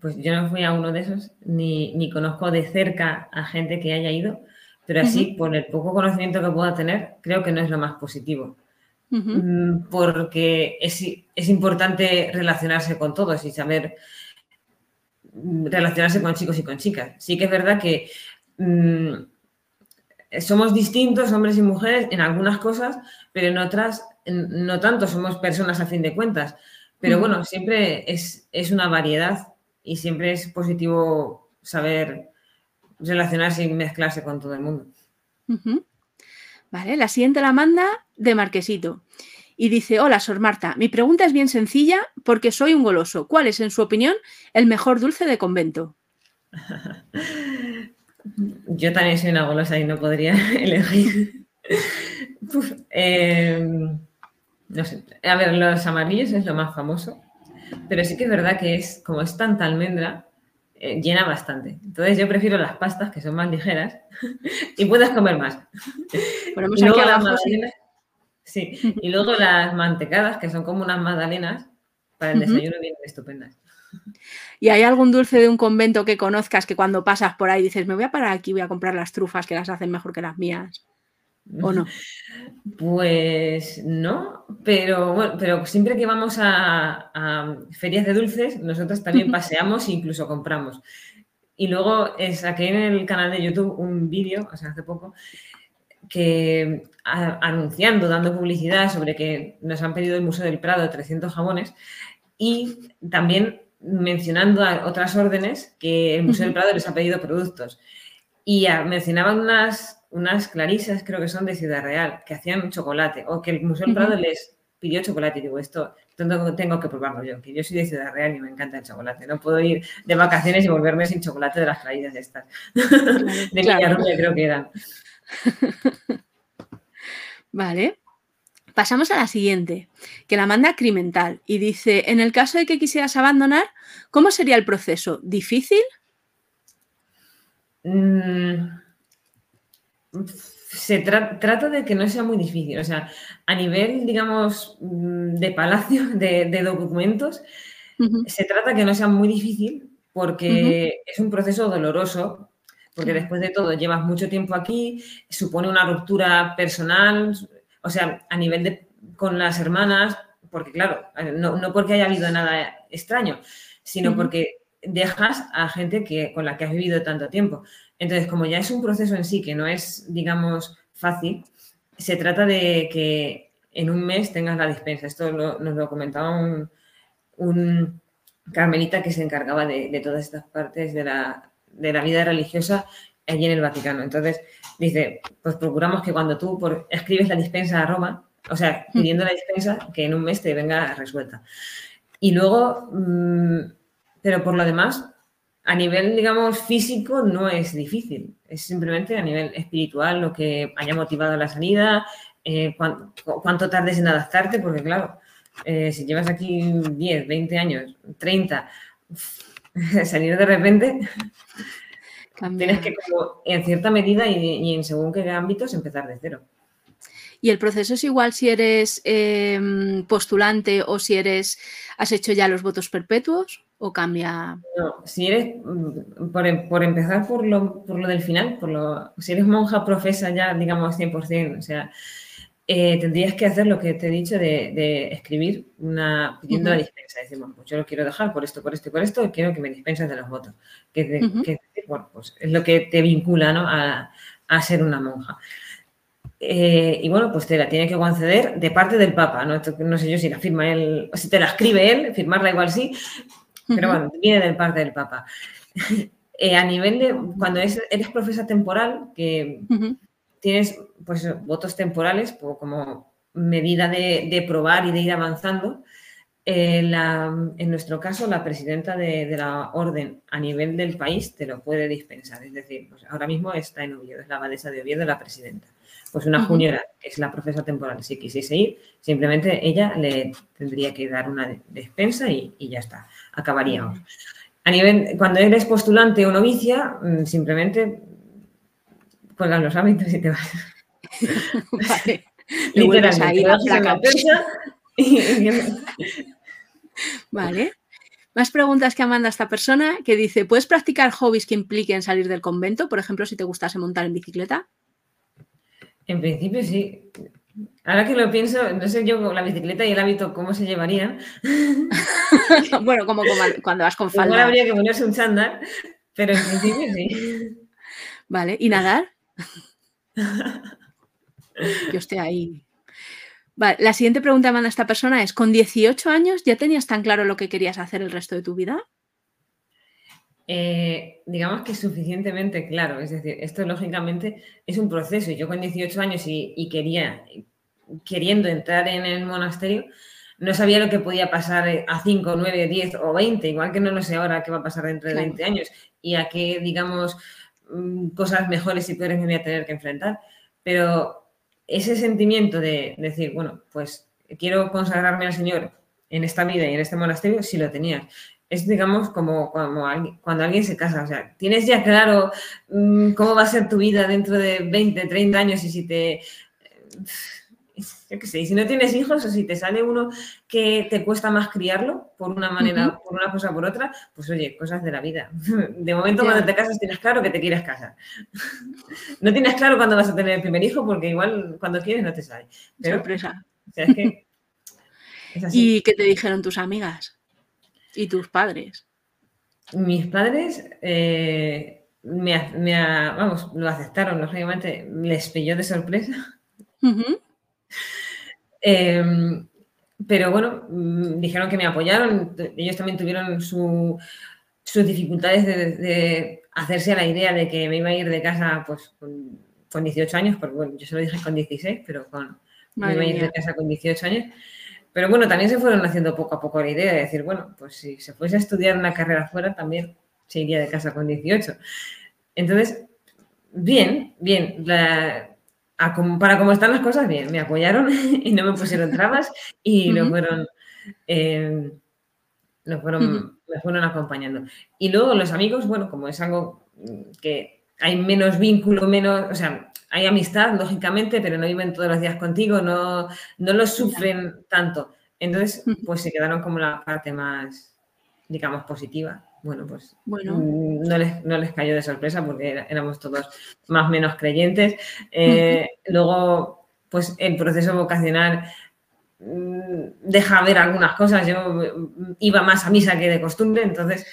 Pues yo no fui a uno de esos, ni, ni conozco de cerca a gente que haya ido, pero así, por el poco conocimiento que pueda tener, creo que no es lo más positivo. Mm, porque es, es, importante relacionarse con todos y saber relacionarse con chicos y con chicas. Sí que es verdad que mm, somos distintos, hombres y mujeres, en algunas cosas, pero en otras no tanto, somos personas a fin de cuentas. Pero bueno, siempre es, es una variedad y siempre es positivo saber relacionarse y mezclarse con todo el mundo. Vale, la siguiente la manda de Marquesito. Y dice, hola, Sor Marta, mi pregunta es bien sencilla porque soy un goloso. ¿Cuál es, en su opinión, el mejor dulce de convento? Yo también soy una golosa y no podría elegir. Em, no sé. A ver, los amarillos es lo más famoso, pero sí que es verdad que es, como es tanta almendra, eh, llena bastante. Entonces yo prefiero las pastas, que son más ligeras, y puedes comer más. las sí. y luego las mantecadas, que son como unas magdalenas, para el desayuno vienen estupendas. ¿Y hay algún dulce de un convento que conozcas que cuando pasas por ahí dices, me voy a parar aquí, voy a comprar las trufas que las hacen mejor que las mías? ¿O no? Pues no, pero bueno, pero siempre que vamos a, ferias de dulces, nosotros también paseamos e incluso compramos. Y luego saqué en el canal de YouTube un vídeo, o sea, hace poco, que anunciando, dando publicidad sobre que nos han pedido el Museo del Prado 300 jamones y también mencionando a otras órdenes que el Museo del Prado les ha pedido productos. Y mencionaban unas unas clarisas, creo que son de Ciudad Real, que hacían chocolate, o que el Museo del Prado les pidió chocolate. Y digo, esto tengo, tengo, que probarlo yo, que yo soy de Ciudad Real y me encanta el chocolate. No puedo ir de vacaciones y volverme sin chocolate de las clarisas estas. de claro. creo que eran. Vale. Pasamos a la siguiente, que la manda Crimental y dice, en el caso de que quisieras abandonar, ¿cómo sería el proceso? ¿Difícil? Mm, se trata de que no sea muy difícil. O sea, a nivel, digamos, mm, de palacio, de, documentos, se trata que no sea muy difícil porque es un proceso doloroso, porque después de todo llevas mucho tiempo aquí, supone una ruptura personal, o sea, a nivel de con las hermanas, porque claro, no, no porque haya habido nada extraño, sino porque dejas a gente que, con la que has vivido tanto tiempo. Entonces, como ya es un proceso en sí que no es, digamos, fácil, se trata de que en un mes tengas la dispensa. Esto nos lo comentaba un, carmelita que se encargaba de, todas estas partes de la, vida religiosa allí en el Vaticano. Entonces, dice, pues procuramos que cuando tú escribes la dispensa a Roma, o sea, pidiendo la dispensa, que en un mes te venga resuelta. Y luego, mm, pero por lo demás, a nivel, digamos, físico no es difícil, es simplemente a nivel espiritual lo que haya motivado la salida, eh, cuánto, tardes en adaptarte, porque claro, eh, si llevas aquí 10, 20 años, 30, salir de repente, tienes que, como, en cierta medida y, en según qué ámbitos, empezar de cero. ¿Y el proceso es igual si eres em, postulante o si eres, has hecho ya los votos perpetuos o cambia? No, si eres, mm, por, empezar por lo, por lo, del final, por lo, si eres monja profesa ya, digamos, 100%, o sea, eh, tendrías que hacer lo que te he dicho de, escribir una pidiendo la dispensa. Bueno, pues yo lo quiero dejar por esto, por esto y por esto, y quiero que me dispenses de los votos. Que, bueno, pues es lo que te vincula ¿no? a, a ser una monja. Eh, y bueno, pues te la tiene que conceder de parte del Papa. ¿no? no sé yo si la firma él, o si te la escribe él, firmarla igual sí, pero bueno, viene de parte del Papa. Eh, a nivel de, cuando eres profesa temporal, que tienes pues votos temporales como medida de, probar y de ir avanzando, eh, en nuestro caso, la presidenta de, la orden a nivel del país te lo puede dispensar. Es decir, pues ahora mismo está en Oviedo, es la abadesa de Oviedo, la presidenta pues una juniora, que es la profesa temporal, si quisiese ir, simplemente ella le tendría que dar una despensa y, ya está, acabaríamos. A nivel, cuando eres postulante o novicia, mm, simplemente cuelgan los hábitos y te vas. vale. Literalmente, vale. Más preguntas que manda esta persona que dice, ¿puedes practicar hobbies que impliquen salir del convento? Por ejemplo, si te gustase montar en bicicleta. En principio sí. Ahora que lo pienso, no sé yo con la bicicleta y el hábito cómo se llevarían. bueno, como, cuando vas con falda. Igual habría que ponerse un chándal, pero en principio sí. Vale, ¿y nadar? yo estoy ahí. Vale, la siguiente pregunta que manda esta persona es, ¿con 18 años ya tenías tan claro lo que querías hacer el resto de tu vida? Eh, digamos que suficientemente claro. Es decir, esto lógicamente es un proceso. Yo con 18 años y, quería, queriendo entrar en el monasterio, no sabía lo que podía pasar a 5, 9, 10 o 20, igual que no lo sé ahora qué va a pasar dentro de 20 años y a qué, digamos, cosas mejores y peores me voy a tener que enfrentar. Pero ese sentimiento de decir, bueno, pues quiero consagrarme al Señor en esta vida y en este monasterio, sí lo tenías es, digamos, como, cuando alguien se casa. O sea, tienes ya claro mm, cómo va a ser tu vida dentro de 20, 30 años y si te. Yo qué sé, si no tienes hijos o si te sale uno que te cuesta más criarlo por una manera, por una cosa o por otra, pues oye, cosas de la vida. De momento, cuando te casas, tienes claro que te quieres casar. No tienes claro cuándo vas a tener el primer hijo, porque igual cuando quieres no te sale. Sorpresa. ¿Y qué te dijeron tus amigas? ¿Y tus padres? Mis padres eh, me, vamos, lo aceptaron, lógicamente, les pilló de sorpresa. Em, pero bueno, mm, dijeron que me apoyaron, ellos también tuvieron sus dificultades de, hacerse a la idea de que me iba a ir de casa pues con, 18 años, porque bueno, yo se lo dije con 16, pero con, me iba a ir de casa con 18 años. Pero bueno, también se fueron haciendo poco a poco la idea de decir, bueno, pues si se fuese a estudiar una carrera fuera, también se iría de casa con 18. Entonces, bien, bien. Para cómo están las cosas, bien. Me apoyaron y no me pusieron trabas y lo fueron, eh, fueron, me fueron acompañando. Y luego los amigos, bueno, como es algo que hay menos vínculo, menos, o sea, hay amistad, lógicamente, pero no viven todos los días contigo, no, no lo sufren tanto. Entonces, pues se quedaron como la parte más, digamos, positiva. Bueno, pues bueno. Mm, no, les, no les cayó de sorpresa porque éramos todos más o menos creyentes. Eh, luego, pues el proceso vocacional mm, deja ver algunas cosas. Yo mm, iba más a misa que de costumbre, entonces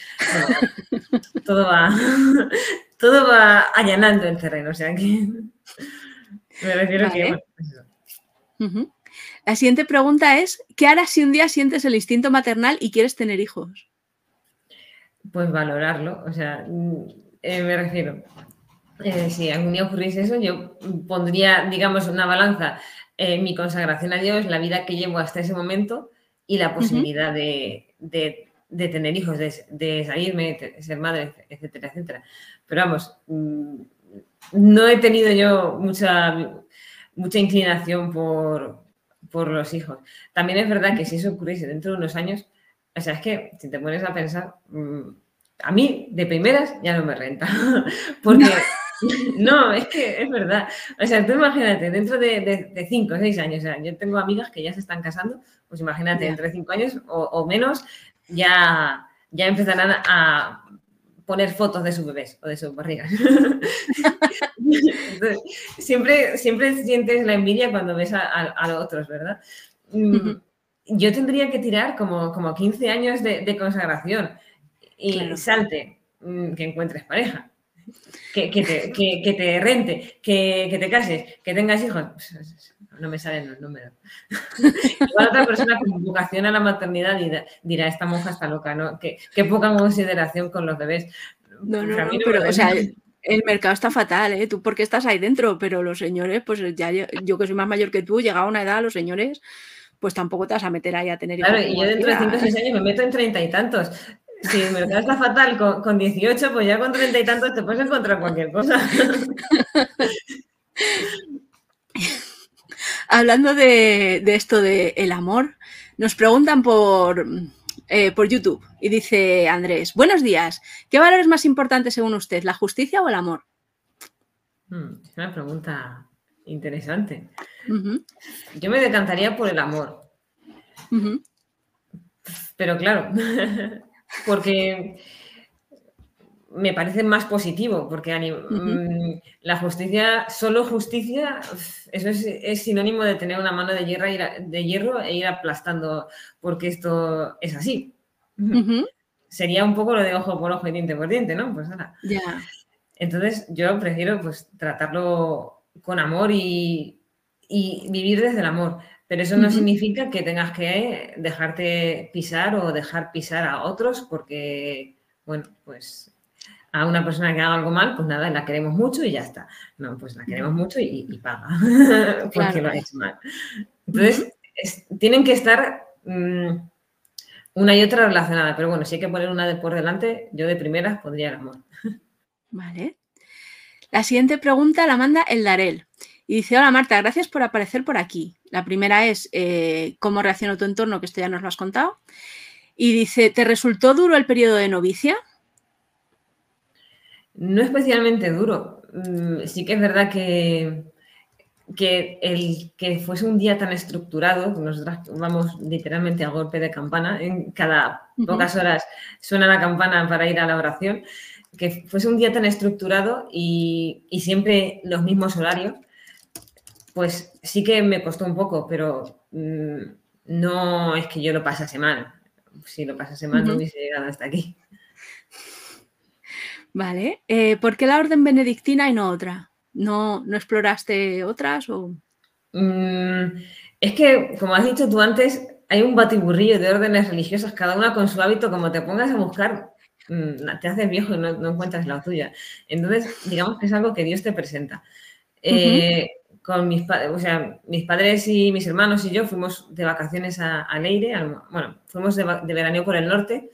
todo va, todo va allanando el terreno. O sea que pues La siguiente pregunta es, ¿qué harás si un día sientes el instinto maternal y quieres tener hijos? Pues valorarlo, o sea, mm, eh, me refiero, eh, si algún día ocurriese eso, yo pondría, digamos, una balanza, eh, mi consagración a Dios, la vida que llevo hasta ese momento y la posibilidad de, tener hijos, de, salirme, de ser madre, etcétera, etcétera. Pero vamos, mm, no he tenido yo mucha, mucha inclinación por, los hijos. También es verdad que si eso ocurriese dentro de unos años, o sea, es que si te pones a pensar, mm, a mí de primeras ya no me renta, porque No, es que es verdad. O sea, tú imagínate, dentro de, cinco o seis años, o sea, yo tengo amigas que ya se están casando, pues imagínate, dentro de cinco años o, menos, ya, ya empezarán a poner fotos de sus bebés o de sus barrigas. siempre, siempre sientes la envidia cuando ves a, los otros, ¿verdad? Mm, yo tendría que tirar como, como 15 años de, consagración y salte mm, que encuentres pareja que, te, rente, que, te cases, que tengas hijos. Pues, no me salen los números. Igual otra persona con vocación a la maternidad dirá, esta monja está loca, ¿no? Qué, poca consideración con los bebés. No, no, pero, o sea, el mercado está fatal, ¿eh? Tú porque estás ahí dentro, pero los señores, pues ya yo que soy más mayor que tú, llegado a una edad, los señores, pues tampoco te vas a meter ahí a tener Claro, y yo dentro de 5 o 6 años me meto en treinta y tantos. Si el mercado está fatal con, 18, pues ya con treinta y tantos te puedes encontrar cualquier cosa. Hablando de, esto de el amor, nos preguntan por, eh, por YouTube y dice Andrés, buenos días, ¿qué valor es más importante según usted, la justicia o el amor? Hmm, es una pregunta interesante. Yo me decantaría por el amor. Pero claro, porque me parece más positivo, porque mm, la justicia, solo justicia, eso es, sinónimo de tener una mano de hierro, de hierro e ir aplastando, porque esto es así. Sería un poco lo de ojo por ojo y diente por diente, ¿no? Pues nada. Entonces yo prefiero pues tratarlo con amor y, y vivir desde el amor. Pero eso no significa que tengas que dejarte pisar o dejar pisar a otros porque, bueno, pues a una persona que haga algo mal, pues nada, la queremos mucho y ya está. No, pues la queremos mucho y, paga porque lo ha hecho mal. Entonces, tienen que estar mm, una y otra relacionada, pero bueno, si hay que poner una de por delante, yo de primeras pondría el amor. Vale. La siguiente pregunta la manda el Darel. Y dice, hola Marta, gracias por aparecer por aquí. La primera es eh, cómo reaccionó tu entorno, que esto ya nos lo has contado. Y dice, ¿te resultó duro el periodo de novicia? No especialmente duro. Mm, sí que es verdad que, que el que fuese un día tan estructurado, nosotras vamos literalmente a golpe de campana, en cada pocas horas suena la campana para ir a la oración, que fuese un día tan estructurado y, y siempre los mismos horarios, pues sí que me costó un poco, pero mm, no es que yo lo pasase mal. Si lo pasase mal, no hubiese llegado hasta aquí. Vale. Eh, ¿Por qué la orden benedictina y no otra? ¿No, no exploraste otras? O... Mm, es que, como has dicho tú antes, hay un batiburrillo de órdenes religiosas, cada una con su hábito, como te pongas a buscar, te haces viejo y no, encuentras la tuya. Entonces, digamos que es algo que Dios te presenta con mis padres, o sea, mis padres y mis hermanos y yo fuimos de vacaciones a, Leire, bueno, fuimos de, de, veraneo por el norte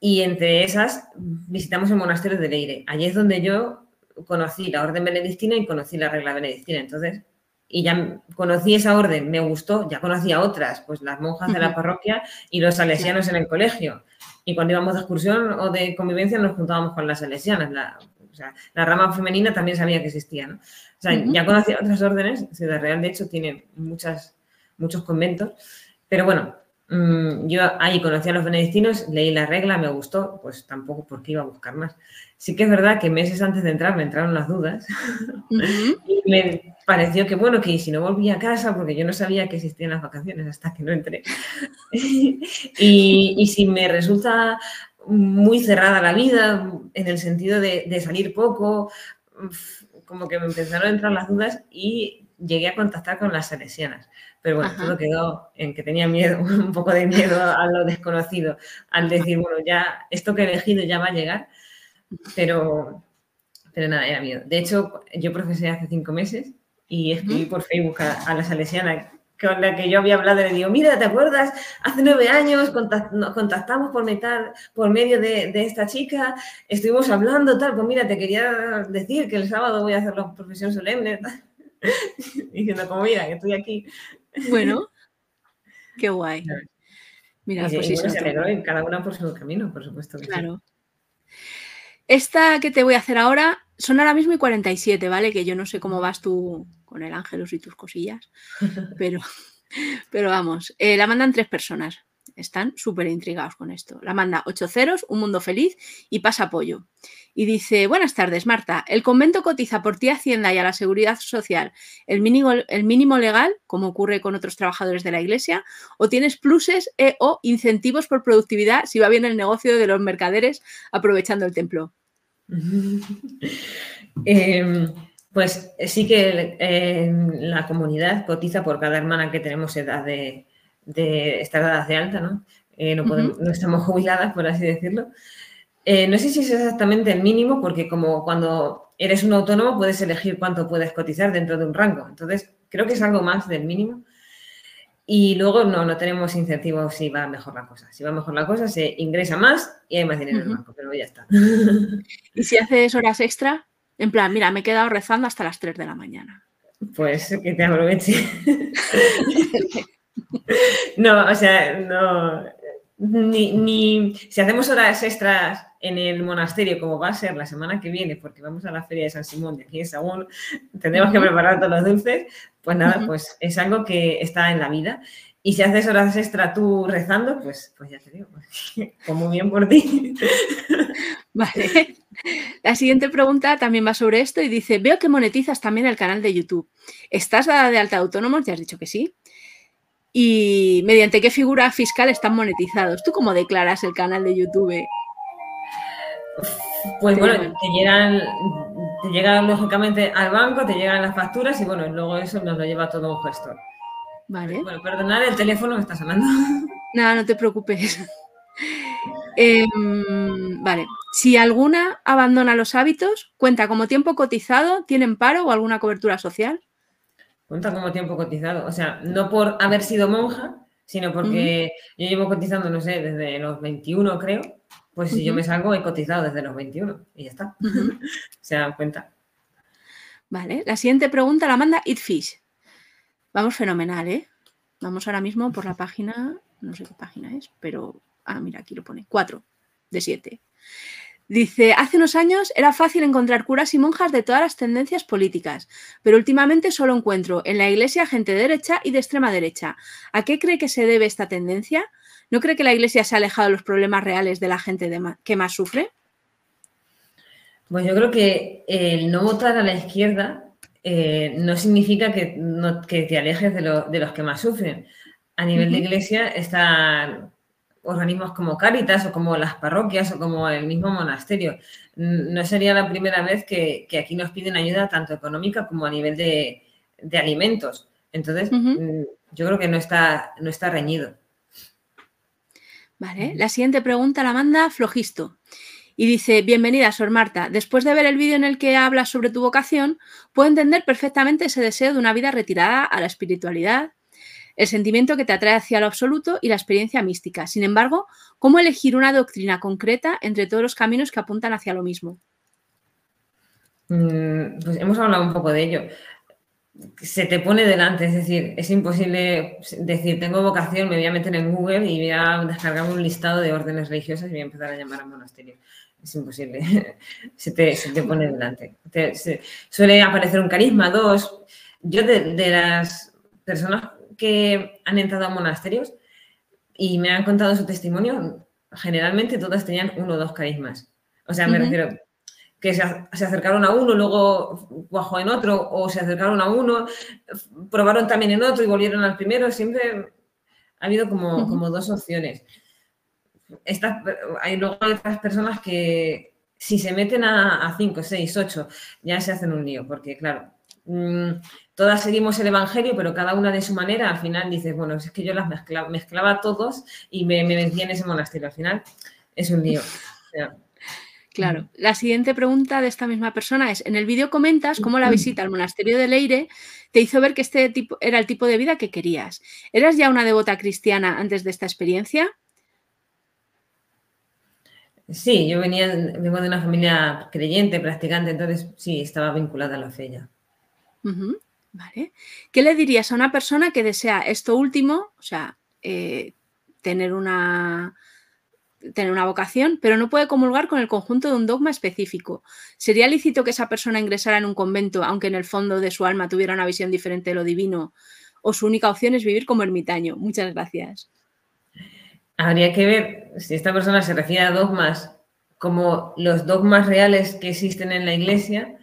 y entre esas visitamos el monasterio de Leire. Allí es donde yo conocí la orden benedictina y conocí la regla benedictina. Entonces, y ya conocí esa orden, me gustó, ya conocía otras, pues las monjas de la parroquia y los salesianos en el colegio. Y cuando íbamos de excursión o de convivencia nos juntábamos con las salesianas. La, o sea, la rama femenina también sabía que existía, ¿no? O sea, ya conocía otras órdenes, Ciudad Real de hecho tiene muchas, muchos conventos, pero bueno, mm, yo ahí conocí a los benedictinos, leí la regla, me gustó, pues tampoco porque iba a buscar más. Sí que es verdad que meses antes de entrar me entraron las dudas y me pareció que bueno, que si no volvía a casa, porque yo no sabía que existían las vacaciones hasta que no entré, y, y si me resulta muy cerrada la vida, en el sentido de, de salir poco, como que me empezaron a entrar las dudas y llegué a contactar con las salesianas. Pero bueno, todo quedó en que tenía miedo, un poco de miedo a lo desconocido, al decir, bueno, ya esto que he elegido ya va a llegar, pero, pero nada, era miedo. De hecho, yo profesé hace cinco meses y escribí por Facebook a, a la salesiana con la que yo había hablado, le digo, mira, ¿te acuerdas? Hace nueve años nos contactamos por, metal, por medio de, esta chica, estuvimos hablando, tal, pues mira, te quería decir que el sábado voy a hacer la profesión solemne, diciendo como, mira, que estoy aquí. Bueno, qué guay. Mira, pues sí, se alegró y cada una por su camino, por supuesto. claro. Esta que te voy a hacer ahora son ahora mismo y 47, ¿vale? Que yo no sé cómo vas tú con el Ángelus y tus cosillas, pero, pero vamos, eh, la mandan tres personas. Están súper intrigados con esto. La manda ocho ceros, un mundo feliz y pasa apoyo. Y dice, buenas tardes, Marta. ¿El convento cotiza por ti Hacienda y a la Seguridad Social el mínimo, el mínimo legal, como ocurre con otros trabajadores de la Iglesia? ¿O tienes pluses e, o incentivos por productividad si va bien el negocio de los mercaderes aprovechando el templo? Em, pues sí que la comunidad cotiza por cada hermana que tenemos edad de, estar edad de alta, ¿no? Eh, no, estamos jubiladas, por así decirlo. Eh, no sé si es exactamente el mínimo, porque como cuando eres un autónomo puedes elegir cuánto puedes cotizar dentro de un rango. Entonces, creo que es algo más del mínimo. Y luego no, no tenemos incentivos si va mejor la cosa. Si va mejor la cosa, se ingresa más y hay más dinero en el banco, pero ya está. ¿Y si haces horas extra? En plan, mira, me he quedado rezando hasta las 3 de la mañana. Pues que te aproveche. no, o sea, no. Ni, ni, si hacemos horas extras en el monasterio, como va a ser la semana que viene, porque vamos a la feria de San Simón de aquí en Sagún, tendremos que preparar todos los dulces, pues nada, pues es algo que está en la vida. Y si haces horas extra tú rezando, pues, pues ya te digo, muy bien por ti. Vale. La siguiente pregunta también va sobre esto y dice, veo que monetizas también el canal de YouTube. ¿Estás dada de alta autónomos? Ya has dicho que sí. ¿Y mediante qué figura fiscal están monetizados? ¿Tú cómo declaras el canal de YouTube? Pues bueno, te llegan, te llegan lógicamente al banco, te llegan las facturas y bueno, luego eso nos lo lleva todo un gestor. Vale. Bueno, perdonad, el teléfono me está sonando. Nada, no te preocupes. Em, vale. Si alguna abandona los hábitos, ¿cuenta como tiempo cotizado? ¿Tienen paro o alguna cobertura social? Cuenta como tiempo cotizado. O sea, no por haber sido monja, sino porque yo llevo cotizando, no sé, desde los 21 creo. Pues si yo me salgo, he cotizado desde los 21 y ya está. Se dan cuenta. Vale. La siguiente pregunta la manda Itfish. Vamos fenomenal, ¿eh? Vamos ahora mismo por la página, no sé qué página es, pero Ah, mira, aquí lo pone. Cuatro de siete. Dice, hace unos años era fácil encontrar curas y monjas de todas las tendencias políticas, pero últimamente solo encuentro en la iglesia gente de derecha y de extrema derecha. ¿A qué cree que se debe esta tendencia? ¿No cree que la iglesia se ha alejado de los problemas reales de la gente que más sufre? Pues yo creo que el no votar a la izquierda eh, no significa que, te alejes de, los que más sufren. A nivel de iglesia está organismos como Cáritas o como las parroquias o como el mismo monasterio. No sería la primera vez que, aquí nos piden ayuda tanto económica como a nivel de, alimentos. Entonces, yo creo que no está, no está reñido. Vale, la siguiente pregunta la manda Flojisto. Y dice, bienvenida, Sor Marta. Después de ver el vídeo en el que hablas sobre tu vocación, puedo entender perfectamente ese deseo de una vida retirada a la espiritualidad, el sentimiento que te atrae hacia lo absoluto y la experiencia mística. Sin embargo, ¿cómo elegir una doctrina concreta entre todos los caminos que apuntan hacia lo mismo? Mm, pues hemos hablado un poco de ello. Se te pone delante, es decir, es imposible decir, tengo vocación, me voy a meter en Google y voy a descargar un listado de órdenes religiosas y voy a empezar a llamar a monasterio. Es imposible, se, te, pone delante. suele aparecer un carisma, dos. Yo de las personas que han entrado a monasterios y me han contado su testimonio, generalmente todas tenían uno o dos carismas. O sea, me refiero que se, acercaron a uno, luego bajó en otro, o se acercaron a uno, probaron también en otro y volvieron al primero. Siempre ha habido como, como dos opciones. Estas, hay luego otras personas que si se meten a, a cinco, seis, ocho, ya se hacen un lío, porque claro, mm, todas seguimos el Evangelio, pero cada una de su manera, al final dices, bueno, es que yo las mezclaba, mezclaba todos y me, me en ese monasterio. Al final es un lío. Claro. La siguiente pregunta de esta misma persona es, en el vídeo comentas cómo la visita al monasterio de Leire te hizo ver que este tipo era el tipo de vida que querías. ¿Eras ya una devota cristiana antes de esta experiencia? Sí, yo venía, vengo de una familia creyente, practicante, entonces sí, estaba vinculada a la fe ya. ¿Vale? ¿Qué le dirías a una persona que desea esto último, o sea, eh, tener una, tener una vocación, pero no puede comulgar con el conjunto de un dogma específico. ¿Sería lícito que esa persona ingresara en un convento, aunque en el fondo de su alma tuviera una visión diferente de lo divino? ¿O su única opción es vivir como ermitaño? Muchas gracias. Habría que ver si esta persona se refiere a dogmas como los dogmas reales que existen en la iglesia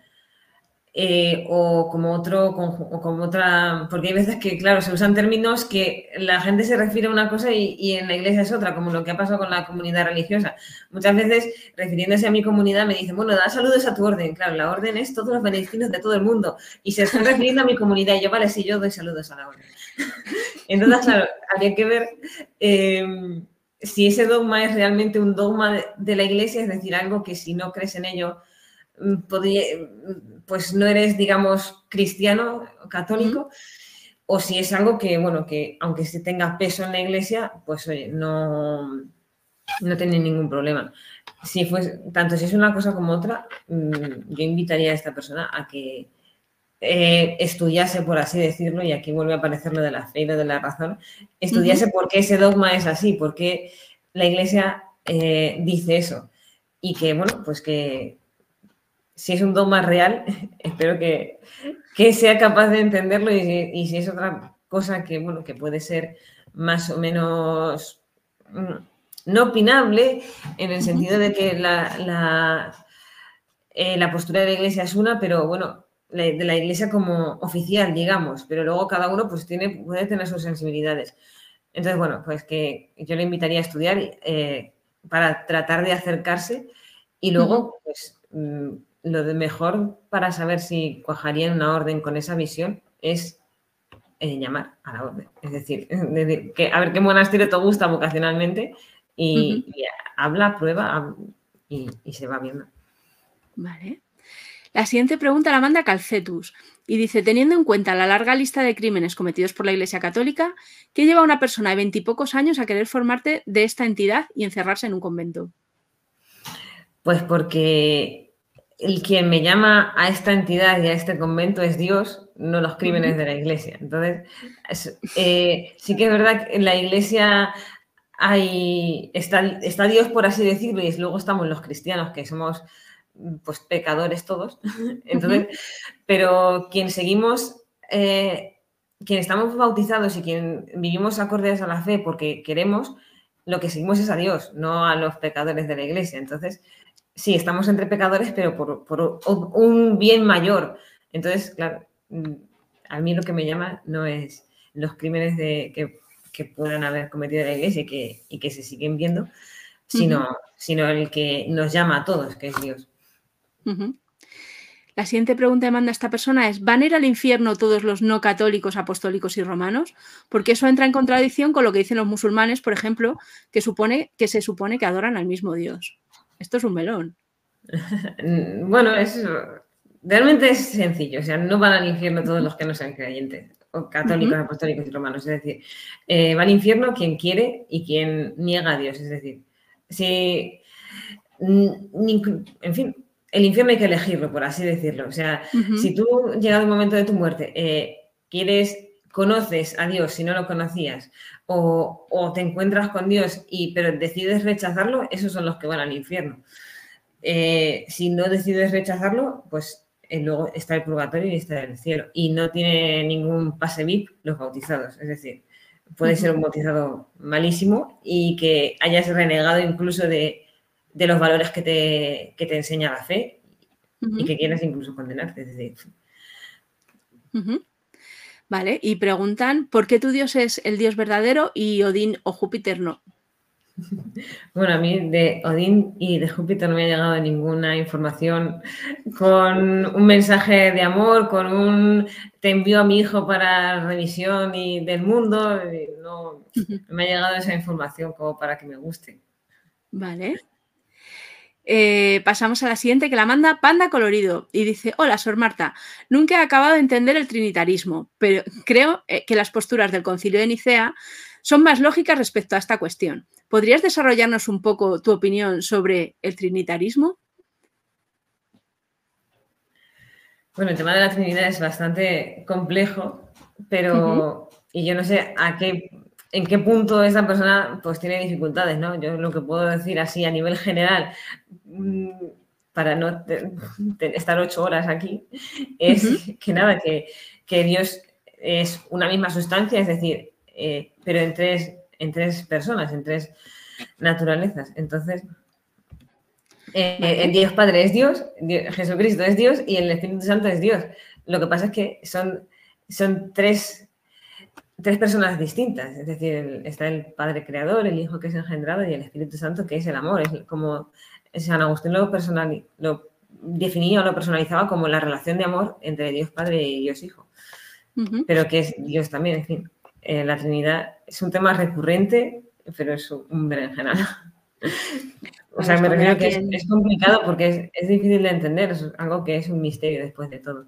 eh, o como otro, o como otra, porque hay veces que, claro, se usan términos que la gente se refiere a una cosa y, en la iglesia es otra, como lo que ha pasado con la comunidad religiosa. Muchas veces, refiriéndose a mi comunidad, me dicen, bueno, da saludos a tu orden. Claro, la orden es todos los beneficios de todo el mundo y se están refiriendo a mi comunidad y yo, vale, sí, yo doy saludos a la orden. Entonces, claro, habría que ver eh, si ese dogma es realmente un dogma de la iglesia, es decir, algo que si no crees en ello, Mm, mm, pues no eres, digamos, cristiano, católico, o si es algo que, bueno, que aunque se tenga peso en la iglesia, pues oye, no, no tiene ningún problema. Si fuese, tanto si es una cosa como otra, mm, yo invitaría a esta persona a que eh, estudiase, por así decirlo, y aquí vuelve a aparecer lo de la fe y lo de la razón, estudiase por qué ese dogma es así, por qué la iglesia eh, dice eso. Y que, bueno, pues que, si es un dogma real, espero que, sea capaz de entenderlo y, si es otra cosa que, bueno, que puede ser más o menos mm, no opinable en el sentido de que la, la, eh, la postura de la iglesia es una, pero bueno, de la iglesia como oficial, digamos, pero luego cada uno pues tiene, puede tener sus sensibilidades. Entonces, bueno, pues que yo le invitaría a estudiar eh, para tratar de acercarse y luego, pues, mm, lo de mejor para saber si cuajaría en una orden con esa visión es eh, llamar a la orden. Es decir, que, a ver qué monasterio te gusta vocacionalmente y, habla, prueba y, se va viendo. Vale. La siguiente pregunta la manda Calcetus y dice, teniendo en cuenta la larga lista de crímenes cometidos por la Iglesia Católica, ¿qué lleva a una persona de veintipocos años a querer formarte de esta entidad y encerrarse en un convento? Pues porque el quien me llama a esta entidad y a este convento es Dios, no los crímenes de la iglesia. Entonces, eh, sí que es verdad que en la iglesia hay, está, Dios, por así decirlo, y luego estamos los cristianos, que somos pues pecadores todos. Entonces, pero quien seguimos, eh, quien estamos bautizados y quien vivimos acordes a la fe porque queremos, lo que seguimos es a Dios, no a los pecadores de la iglesia. Entonces, sí, estamos entre pecadores, pero por, un bien mayor. Entonces, claro, mm, a mí lo que me llama no es los crímenes de, que, puedan haber cometido la iglesia y que, y que se siguen viendo, sino, sino el que nos llama a todos, que es Dios. La siguiente pregunta que manda esta persona es, ¿van a ir al infierno todos los no católicos, apostólicos y romanos? Porque eso entra en contradicción con lo que dicen los musulmanes, por ejemplo, que, supone, que se supone que adoran al mismo Dios. Esto es un melón. bueno, es, realmente es sencillo. O sea, no van al infierno todos los que no sean creyentes, o católicos, apostólicos y romanos. Es decir, eh, va al infierno quien quiere y quien niega a Dios. Es decir, si. En fin, el infierno hay que elegirlo, por así decirlo. O sea, si tú, llegado el momento de tu muerte, eh, quieres conoces a Dios si no lo conocías o, te encuentras con Dios y pero decides rechazarlo, esos son los que van al infierno. Eh, si no decides rechazarlo, pues eh, luego está el purgatorio y está el cielo. Y no tiene ningún pase VIP los bautizados. Es decir, puede ser un bautizado malísimo y que hayas renegado incluso de, los valores que te, te, enseña la fe y que quieras incluso condenarte. Es decir, ¿vale? Y preguntan, ¿por qué tu dios es el dios verdadero y Odín o Júpiter no? Bueno, a mí de Odín y de Júpiter no me ha llegado ninguna información con un mensaje de amor, con un te envío a mi hijo para revisión y del mundo. No, no me ha llegado esa información como para que me guste. Vale. Eh, pasamos a la siguiente que la manda Panda Colorido y dice, hola, Sor Marta, nunca he acabado de entender el trinitarismo, pero creo eh, que las posturas del concilio de Nicea son más lógicas respecto a esta cuestión. ¿Podrías desarrollarnos un poco tu opinión sobre el trinitarismo? Bueno, el tema de la Trinidad es bastante complejo, pero y yo no sé a qué en qué punto esa persona pues tiene dificultades, ¿no? Yo lo que puedo decir así a nivel general, mm, para no estar ocho horas aquí, es que nada, que, Dios es una misma sustancia, es decir, eh, pero en tres, en tres personas, en tres naturalezas. Entonces, eh, Dios Padre es Dios, Jesucristo es Dios y el Espíritu Santo es Dios. Lo que pasa es que son, son tres, tres personas distintas. Es decir, está el Padre Creador, el Hijo que es engendrado y el Espíritu Santo que es el amor. Es como San Agustín lo, personal, lo definía o lo personalizaba como la relación de amor entre Dios Padre y Dios Hijo. Pero que es Dios también, en fin. Eh, la Trinidad es un tema recurrente, pero es un berenjenal. O sea, me refiero que es, complicado porque es, difícil de entender, es algo que es un misterio después de todo.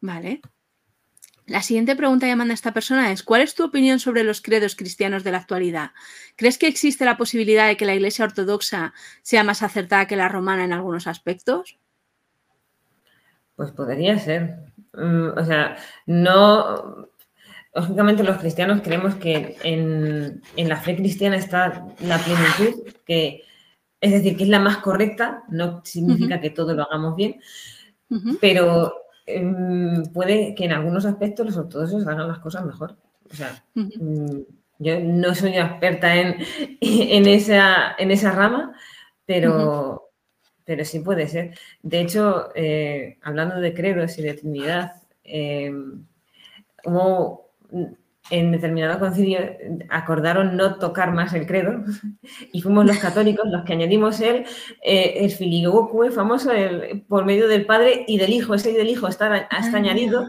Vale. La siguiente pregunta que manda esta persona es, ¿cuál es tu opinión sobre los credos cristianos de la actualidad? ¿Crees que existe la posibilidad de que la Iglesia Ortodoxa sea más acertada que la romana en algunos aspectos? Pues podría ser. Mm, o sea, no, lógicamente los cristianos creemos que en, la fe cristiana está la plenitud, que es decir, que es la más correcta, no significa que todo lo hagamos bien, pero em, puede que en algunos aspectos los ortodoxos hagan las cosas mejor. O sea, mm, yo no soy experta en, esa, en esa rama, pero, pero sí puede ser. De hecho, eh, hablando de credos y de Trinidad, hubo en determinado concilio acordaron no tocar más el credo y fuimos los católicos los que añadimos el, eh, el filigoque famoso por medio del Padre y del Hijo. Ese del Hijo está, está añadido.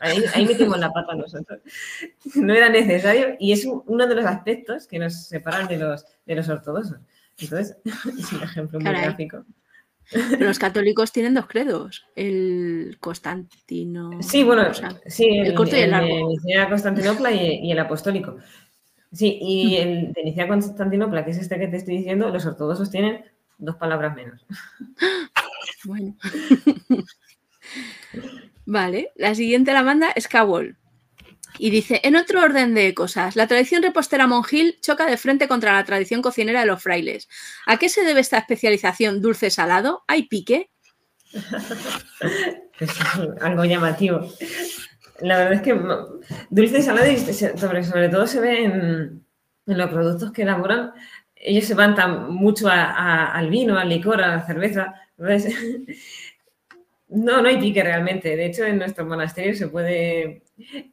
Ahí, ahí, metimos la pata nosotros. No era necesario y es uno de los aspectos que nos separan de los, de los ortodoxos. Entonces, es un ejemplo muy gráfico los católicos tienen dos credos, el Constantino. Sí, bueno, sí, el, corto y el largo. El Constantinopla y, el apostólico. Sí, y el de Nicea Constantinopla, que es este que te estoy diciendo, los ortodoxos tienen dos palabras menos. Bueno. vale, la siguiente la manda es Cabol. Y dice, en otro orden de cosas, la tradición repostera monjil choca de frente contra la tradición cocinera de los frailes. ¿A qué se debe esta especialización dulce-salado? ¿Hay pique? es algo llamativo. La verdad es que dulce salado, sobre, sobre todo se ve en, los productos que elaboran, ellos se van tan mucho al vino, al licor, a la cerveza. No, no hay pique realmente. De hecho, en nuestro monasterio se puede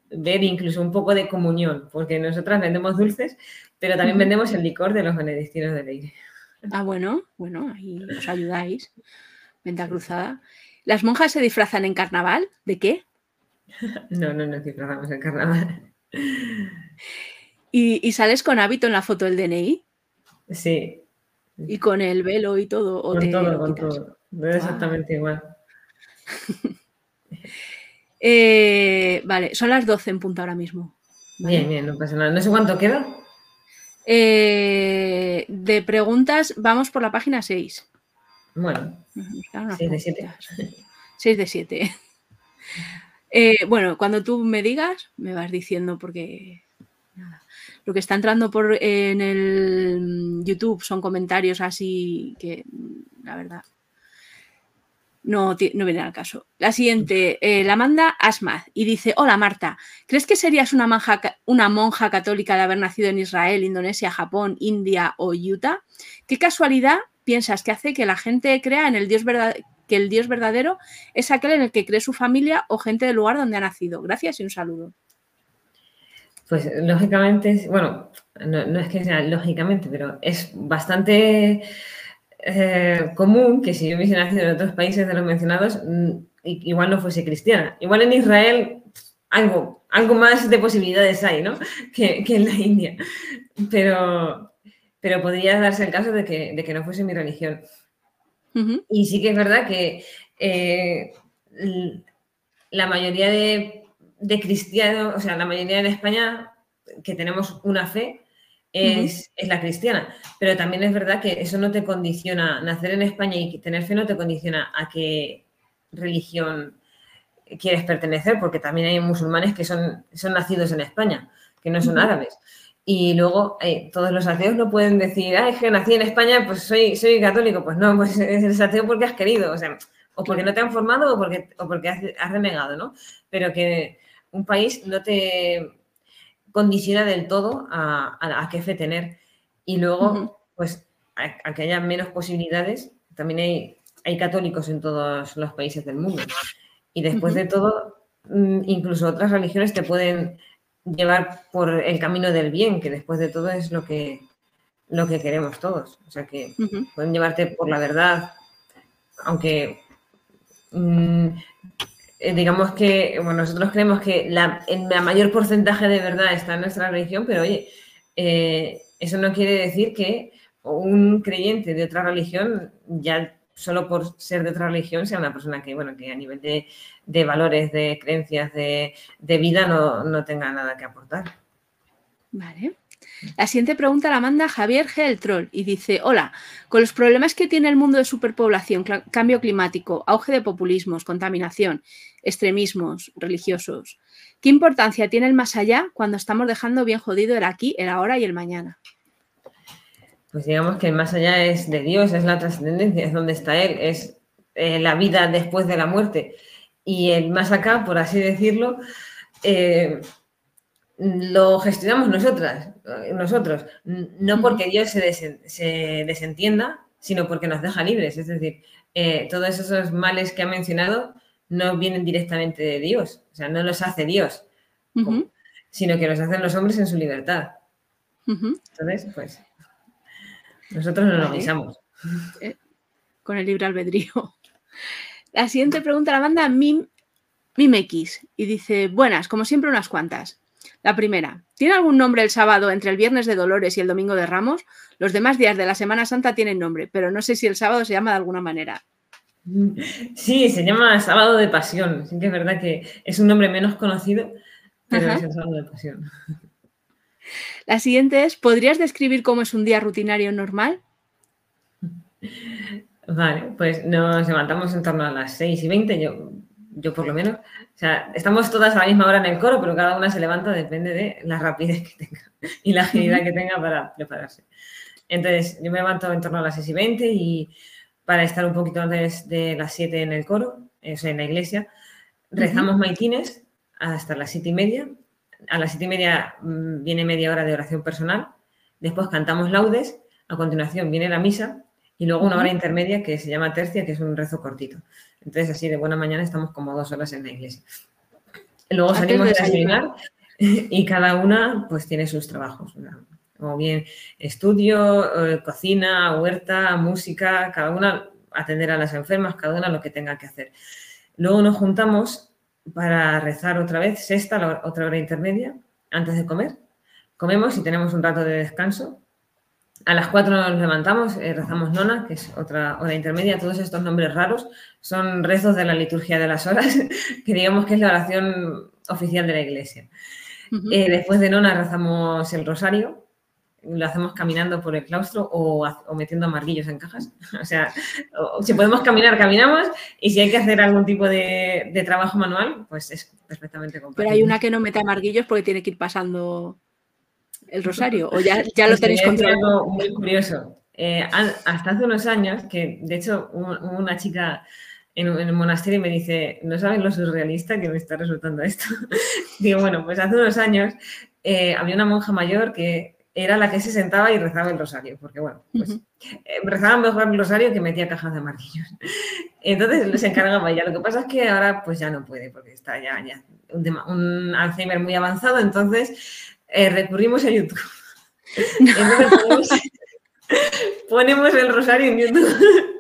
ver incluso un poco de comunión, porque nosotras vendemos dulces, pero también vendemos el licor de los benedictinos de Leire. Ah, bueno, bueno, ahí os ayudáis. Venta cruzada. ¿Las monjas se disfrazan en carnaval? ¿De qué? No, no nos disfrazamos en carnaval. ¿Y, sales con hábito en la foto del DNI? Sí. ¿Y con el velo y todo? con todo, con todo. Ah. exactamente igual. Eh, vale, son las 12 en punto ahora mismo. Bien, bien, no pasa nada. No sé cuánto queda. Eh, de preguntas, vamos por la página 6. Bueno, 6 de 7. 6 de 7. Eh, bueno, cuando tú me digas, me vas diciendo porque lo que está entrando por en el YouTube son comentarios así que la verdad no, no viene al caso. La siguiente, eh, la manda Asmad y dice, hola Marta, ¿crees que serías una, monja católica de haber nacido en Israel, Indonesia, Japón, India o Utah? ¿Qué casualidad piensas que hace que la gente crea en el Dios que el Dios verdadero es aquel en el que cree su familia o gente del lugar donde ha nacido? Gracias y un saludo. Pues lógicamente, bueno, no es que sea lógicamente, pero es bastante eh, común que si yo hubiese nacido en otros países de los mencionados, mm, igual no fuese cristiana. Igual en Israel algo, algo más de posibilidades hay, ¿no? Que, en la India. Pero, pero podría darse el caso de que, no fuese mi religión. Y sí que es verdad que eh, la mayoría de, de cristianos, o sea, la mayoría en España que tenemos una fe, es, la cristiana. Pero también es verdad que eso no te condiciona, nacer en España y tener fe no te condiciona a qué religión quieres pertenecer, porque también hay musulmanes que son, son nacidos en España, que no son árabes. Y luego eh, todos los ateos no pueden decir, ah, es que nací en España, pues soy, soy católico. Pues no, pues eres ateo porque has querido, o sea, o porque no te han formado o porque, o porque has, renegado, ¿no? Pero que un país no te condiciona del todo a, a, qué fe tener. Y luego, pues, a, que haya menos posibilidades, también hay, hay católicos en todos los países del mundo. Y después de todo, mm, incluso otras religiones te pueden llevar por el camino del bien, que después de todo es lo que, lo que queremos todos. O sea que pueden llevarte por la verdad, aunque mm, eh, digamos que bueno, nosotros creemos que la, el mayor porcentaje de verdad está en nuestra religión, pero oye, eh, eso no quiere decir que un creyente de otra religión ya solo por ser de otra religión sea una persona que, bueno, que a nivel de, valores, de creencias, de, vida no, tenga nada que aportar. Vale. La siguiente pregunta la manda Javier G. Troll y dice, hola, con los problemas que tiene el mundo de superpoblación, cambio climático, auge de populismos, contaminación, extremismos religiosos, ¿qué importancia tiene el más allá cuando estamos dejando bien jodido el aquí, el ahora y el mañana? pues digamos que el más allá es de Dios, es la trascendencia, es donde está Él, es eh, la vida después de la muerte. Y el más acá, por así decirlo, eh, lo gestionamos nosotras, nosotros, no porque Dios se, desentienda, sino porque nos deja libres. Es decir, eh, todos esos males que ha mencionado no vienen directamente de Dios, o sea, no los hace Dios, sino que los hacen los hombres en su libertad. Entonces, pues nosotros no lo avisamos. Eh, con el libre albedrío. La siguiente pregunta la manda Mim, Mimex y dice: Buenas, como siempre, unas cuantas. La primera, ¿tiene algún nombre el sábado entre el viernes de Dolores y el domingo de Ramos? Los demás días de la Semana Santa tienen nombre, pero no sé si el sábado se llama de alguna manera. Sí, se llama Sábado de Pasión. Sí que es verdad que es un nombre menos conocido, pero es el Sábado de Pasión. La siguiente es, ¿podrías describir cómo es un día rutinario normal? Vale, pues nos levantamos en torno a las 6 y 20, yo, yo por lo menos. O sea, estamos todas a la misma hora en el coro, pero cada una se levanta, depende de la rapidez que tenga y la agilidad que tenga para prepararse. Entonces, yo me levanto en torno a las 6 y 20 y para estar un poquito antes de las 7 en el coro, o sea, en la iglesia, rezamos maitines hasta las 7 y media a las siete y media mm, viene media hora de oración personal, después cantamos laudes, a continuación viene la misa y luego una hora intermedia que se llama tercia, que es un rezo cortito. Entonces, así de buena mañana estamos como dos horas en la iglesia. Luego salimos a desayunar y cada una pues tiene sus trabajos. O bien estudio, cocina, huerta, música, cada una atender a las enfermas, cada una lo que tenga que hacer. Luego nos juntamos para rezar otra vez, sexta, otra hora intermedia, antes de comer. Comemos y tenemos un rato de descanso. A las cuatro nos levantamos, eh, rezamos nona, que es otra hora intermedia. Todos estos nombres raros son rezos de la liturgia de las horas, que digamos que es la oración oficial de la iglesia. Eh, después de nona rezamos el rosario, lo hacemos caminando por el claustro o, metiendo amarguillos en cajas. O sea, si podemos caminar, caminamos y si hay que hacer algún tipo de, trabajo manual, pues es perfectamente compatible. Pero hay una que no mete amarguillos porque tiene que ir pasando el rosario o ya, ya lo tenéis controlado. algo muy curioso. Eh, hasta hace unos años, que de hecho una chica en, el monasterio me dice, ¿no sabes lo surrealista que me está resultando esto? Digo, bueno, pues hace unos años eh, había una monja mayor que era la que se sentaba y rezaba el rosario, porque bueno, pues eh, rezaba mejor el rosario que metía cajas de marquillos. Entonces se encargaba ella. Lo que pasa es que ahora pues ya no puede, porque está ya, ya un, Alzheimer muy avanzado, entonces eh, recurrimos a YouTube. Entonces ponemos, el rosario en YouTube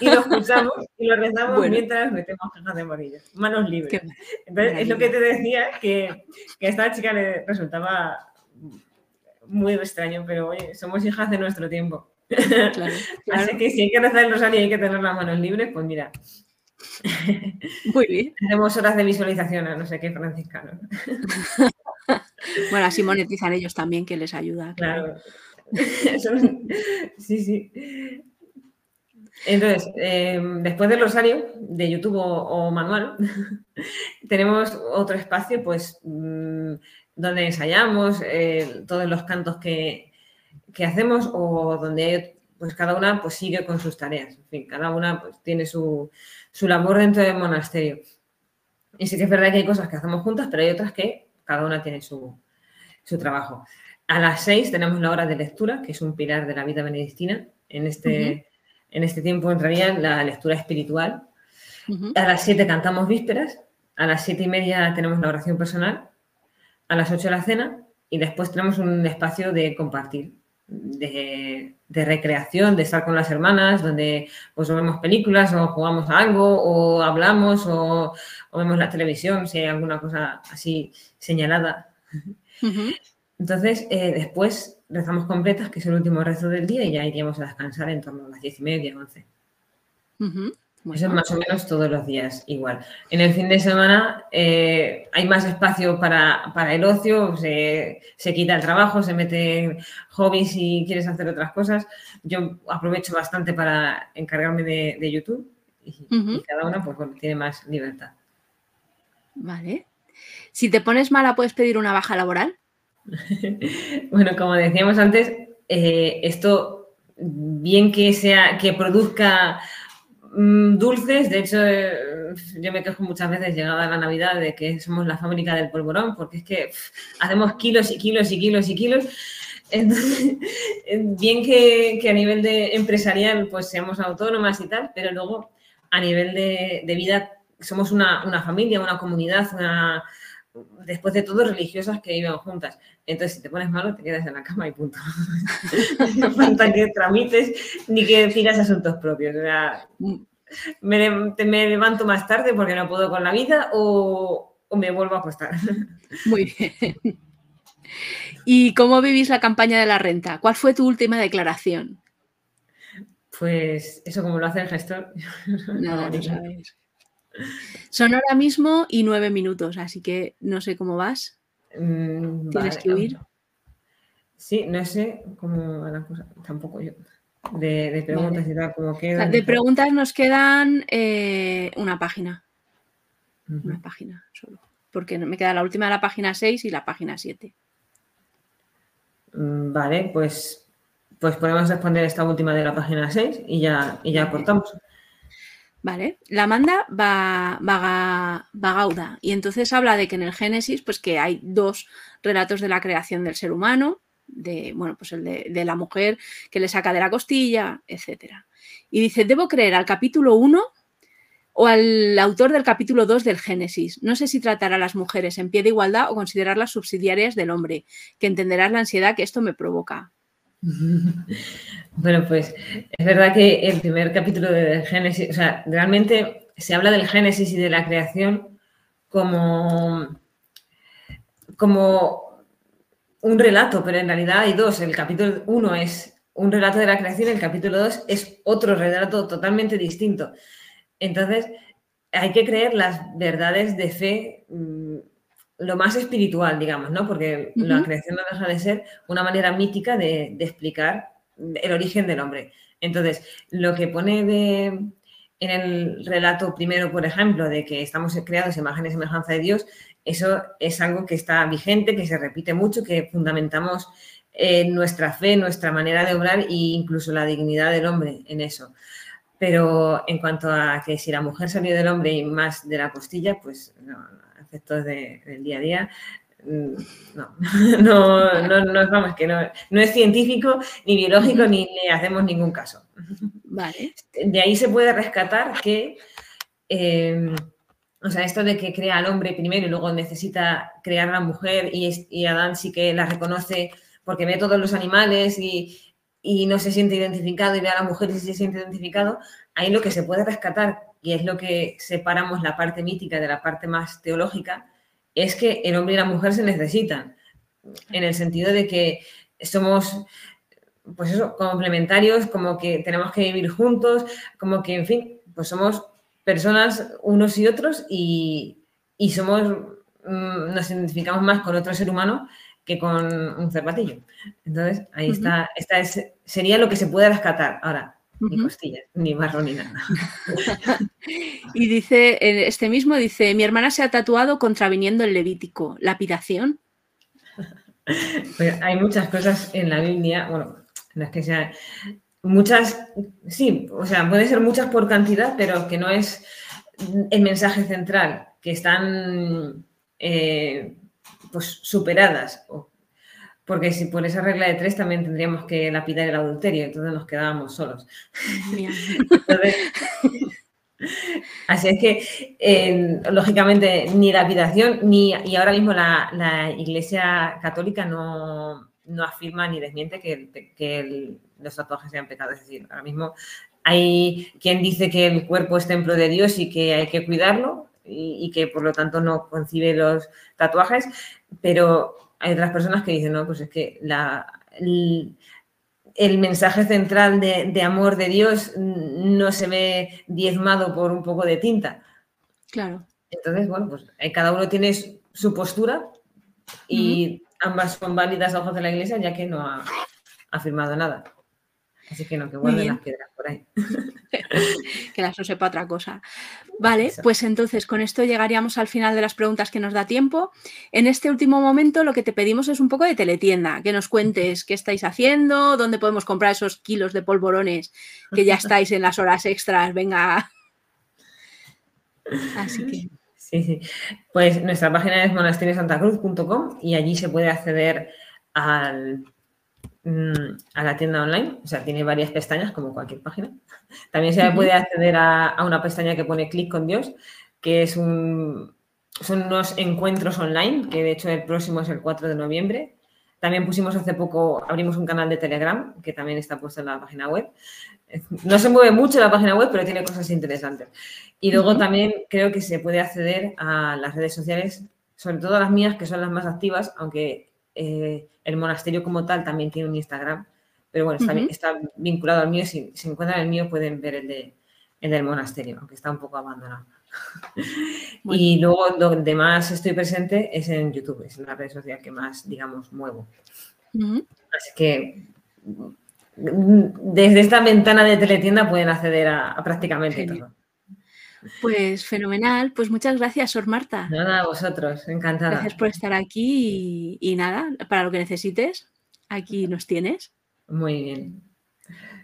y lo escuchamos y lo rezamos mientras metemos cajas de marquillos. Manos libres. Entonces es lo que te decía, que, que a esta chica le resultaba muy extraño, pero oye, somos hijas de nuestro tiempo. Así que si hay que rezar el rosario y hay que tener las manos libres, pues mira. Muy bien. Tenemos horas de visualización a no sé qué franciscanos. Bueno, así monetizan ellos también, que les ayuda. Claro. sí, sí. Entonces, em, después del rosario, de YouTube o, manual, tenemos otro espacio, pues, mm, donde ensayamos eh, todos los cantos que, hacemos o donde pues cada una pues sigue con sus tareas. En fin, cada una pues tiene su, su labor dentro del monasterio. Y sí que es verdad que hay cosas que hacemos juntas, pero hay otras que cada una tiene su, su trabajo. A las seis tenemos la hora de lectura, que es un pilar de la vida benedictina. En este, en este tiempo entraría la lectura espiritual. A las siete cantamos vísperas. A las siete y media tenemos la oración personal. A las ocho la cena. Y después tenemos un espacio de compartir, de, recreación, de estar con las hermanas, donde pues vemos películas o jugamos a algo o hablamos o, vemos la televisión, si hay alguna cosa así señalada. Entonces, eh, después rezamos completas, que es el último rezo del día, y ya iríamos a descansar en torno a las diez y media, once. Eso es más o menos todos los días igual. En el fin de semana eh, hay más espacio para, el ocio, se, quita el trabajo, se mete hobbies y quieres hacer otras cosas. Yo aprovecho bastante para encargarme de, YouTube y, y, cada una pues, bueno, tiene más libertad. Vale. Si te pones mala, ¿puedes pedir una baja laboral? bueno, como decíamos antes, eh, esto bien que sea que produzca dulces, de hecho eh, yo me quejo muchas veces llegada la Navidad de que somos la fábrica del polvorón, porque es que hacemos kilos y kilos y kilos y kilos. Entonces, bien que, a nivel de empresarial pues seamos autónomas y tal, pero luego a nivel de, vida somos una, una familia, una comunidad, una, después de todo, religiosas que viven juntas. Entonces, si te pones malo, te quedas en la cama y punto. no falta que tramites ni que decidas asuntos propios. O sea, me, levanto más tarde porque no puedo con la vida o, me vuelvo a acostar. Muy bien. ¿Y cómo vivís la campaña de la renta? ¿Cuál fue tu última declaración? Pues eso como lo hace el gestor. No, no sabes. Son ahora mismo y nueve minutos, así que no sé cómo vas. Mm, ¿Tienes que huir? Sí, no sé cómo va la cosa, tampoco yo. De, preguntas y tal, como de preguntas nos quedan eh, una página. Una página solo. Porque me queda la última de la página 6 y la página 7. Mm, vale, pues, pues podemos responder esta última de la página 6 y ya, y ya cortamos. ¿Vale? La manda va, va, Gauda y entonces habla de que en el Génesis, pues que hay dos relatos de la creación del ser humano, de, bueno, pues el de, la mujer que le saca de la costilla, etc. Y dice, debo creer al capítulo 1 o al autor del capítulo 2 del Génesis. No sé si tratar a las mujeres en pie de igualdad o considerarlas subsidiarias del hombre, que entenderás la ansiedad que esto me provoca. Bueno, pues es verdad que el primer capítulo de Génesis, o sea, realmente se habla del Génesis y de la creación como, como un relato, pero en realidad hay dos. El capítulo uno es un relato de la creación, el capítulo dos es otro relato totalmente distinto. Entonces, hay que creer las verdades de fe mm, lo más espiritual, digamos, ¿no? Porque la creación no deja de ser una manera mítica de, explicar el origen del hombre. Entonces, lo que pone de, en el relato primero, por ejemplo, de que estamos creados imagen y semejanza de Dios, eso es algo que está vigente, que se repite mucho, que fundamentamos eh, nuestra fe, nuestra manera de obrar e incluso la dignidad del hombre en eso. Pero en cuanto a que si la mujer salió del hombre y más de la costilla, pues no, efectos del día a día, mm, no, no, no, no, vamos, que no, no es científico ni biológico ni le hacemos ningún caso. Vale. De ahí se puede rescatar que, em, o sea, esto de que crea al hombre primero y luego necesita crear a la mujer y, y Adán sí que la reconoce porque ve todos los animales y, y no se siente identificado y ve a la mujer y se siente identificado, ahí lo que se puede rescatar y es lo que separamos la parte mítica de la parte más teológica, es que el hombre y la mujer se necesitan, en el sentido de que somos, pues eso, complementarios, como que tenemos que vivir juntos, como que, en fin, pues somos personas unos y otros y, somos, mm, nos identificamos más con otro ser humano que con un cervatillo. Entonces, ahí está, esta es, sería lo que se puede rescatar. Ahora, ni costillas, ni marrón ni nada. y dice, este mismo dice, mi hermana se ha tatuado contraviniendo el Levítico, lapidación. Pues hay muchas cosas en la Biblia, bueno, no es que sean muchas, sí, o sea, puede ser muchas por cantidad, pero que no es el mensaje central, que están eh, pues superadas. Porque si por esa regla de tres también tendríamos que lapidar el adulterio, entonces nos quedábamos solos. así es que, lógicamente, ni lapidación, ni, y ahora mismo la, Iglesia Católica no, afirma ni desmiente que, los tatuajes sean pecados. Es decir, ahora mismo hay quien dice que el cuerpo es templo de Dios y que hay que cuidarlo y, que por lo tanto no concibe los tatuajes, pero hay otras personas que dicen, no, pues es que la, el, mensaje central de, amor de Dios no se ve diezmado por un poco de tinta. Claro. Entonces, bueno, pues eh, cada uno tiene su postura y ambas son válidas a ojos de la iglesia ya que no ha afirmado nada. Así que no, que guarden las piedras por ahí. que las use para otra cosa. Vale, pues entonces con esto llegaríamos al final de las preguntas que nos da tiempo. En este último momento lo que te pedimos es un poco de teletienda, que nos cuentes qué estáis haciendo, dónde podemos comprar esos kilos de polvorones que ya estáis en las horas extras. Venga. Así que. Sí, sí. Pues nuestra página es monasteriosantacruz.com y allí se puede acceder al Mm, a la tienda online, o sea, tiene varias pestañas como cualquier página. También se puede acceder a, una pestaña que pone Clic con Dios, que es un, son unos encuentros online, que de hecho el próximo es el 4 de noviembre. También pusimos hace poco, abrimos un canal de Telegram, que también está puesto en la página web. No se mueve mucho la página web, pero tiene cosas interesantes. Y luego también creo que se puede acceder a las redes sociales, sobre todo las mías, que son las más activas, aunque eh, el monasterio como tal también tiene un Instagram, pero bueno, está, vinculado al mío. Si, se encuentran el mío, pueden ver el, de, del monasterio, aunque está un poco abandonado. y luego donde más estoy presente es en YouTube, es la red social que más, digamos, muevo. Así que desde esta ventana de teletienda pueden acceder a, prácticamente todo. Pues fenomenal. Pues muchas gracias, Sor Marta. Nada, a vosotros, encantada. Gracias por estar aquí y, nada, para lo que necesites, aquí nos tienes. Muy bien.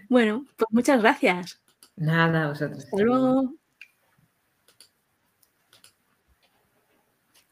Bueno, pues muchas gracias. Nada, a vosotros. Hasta luego.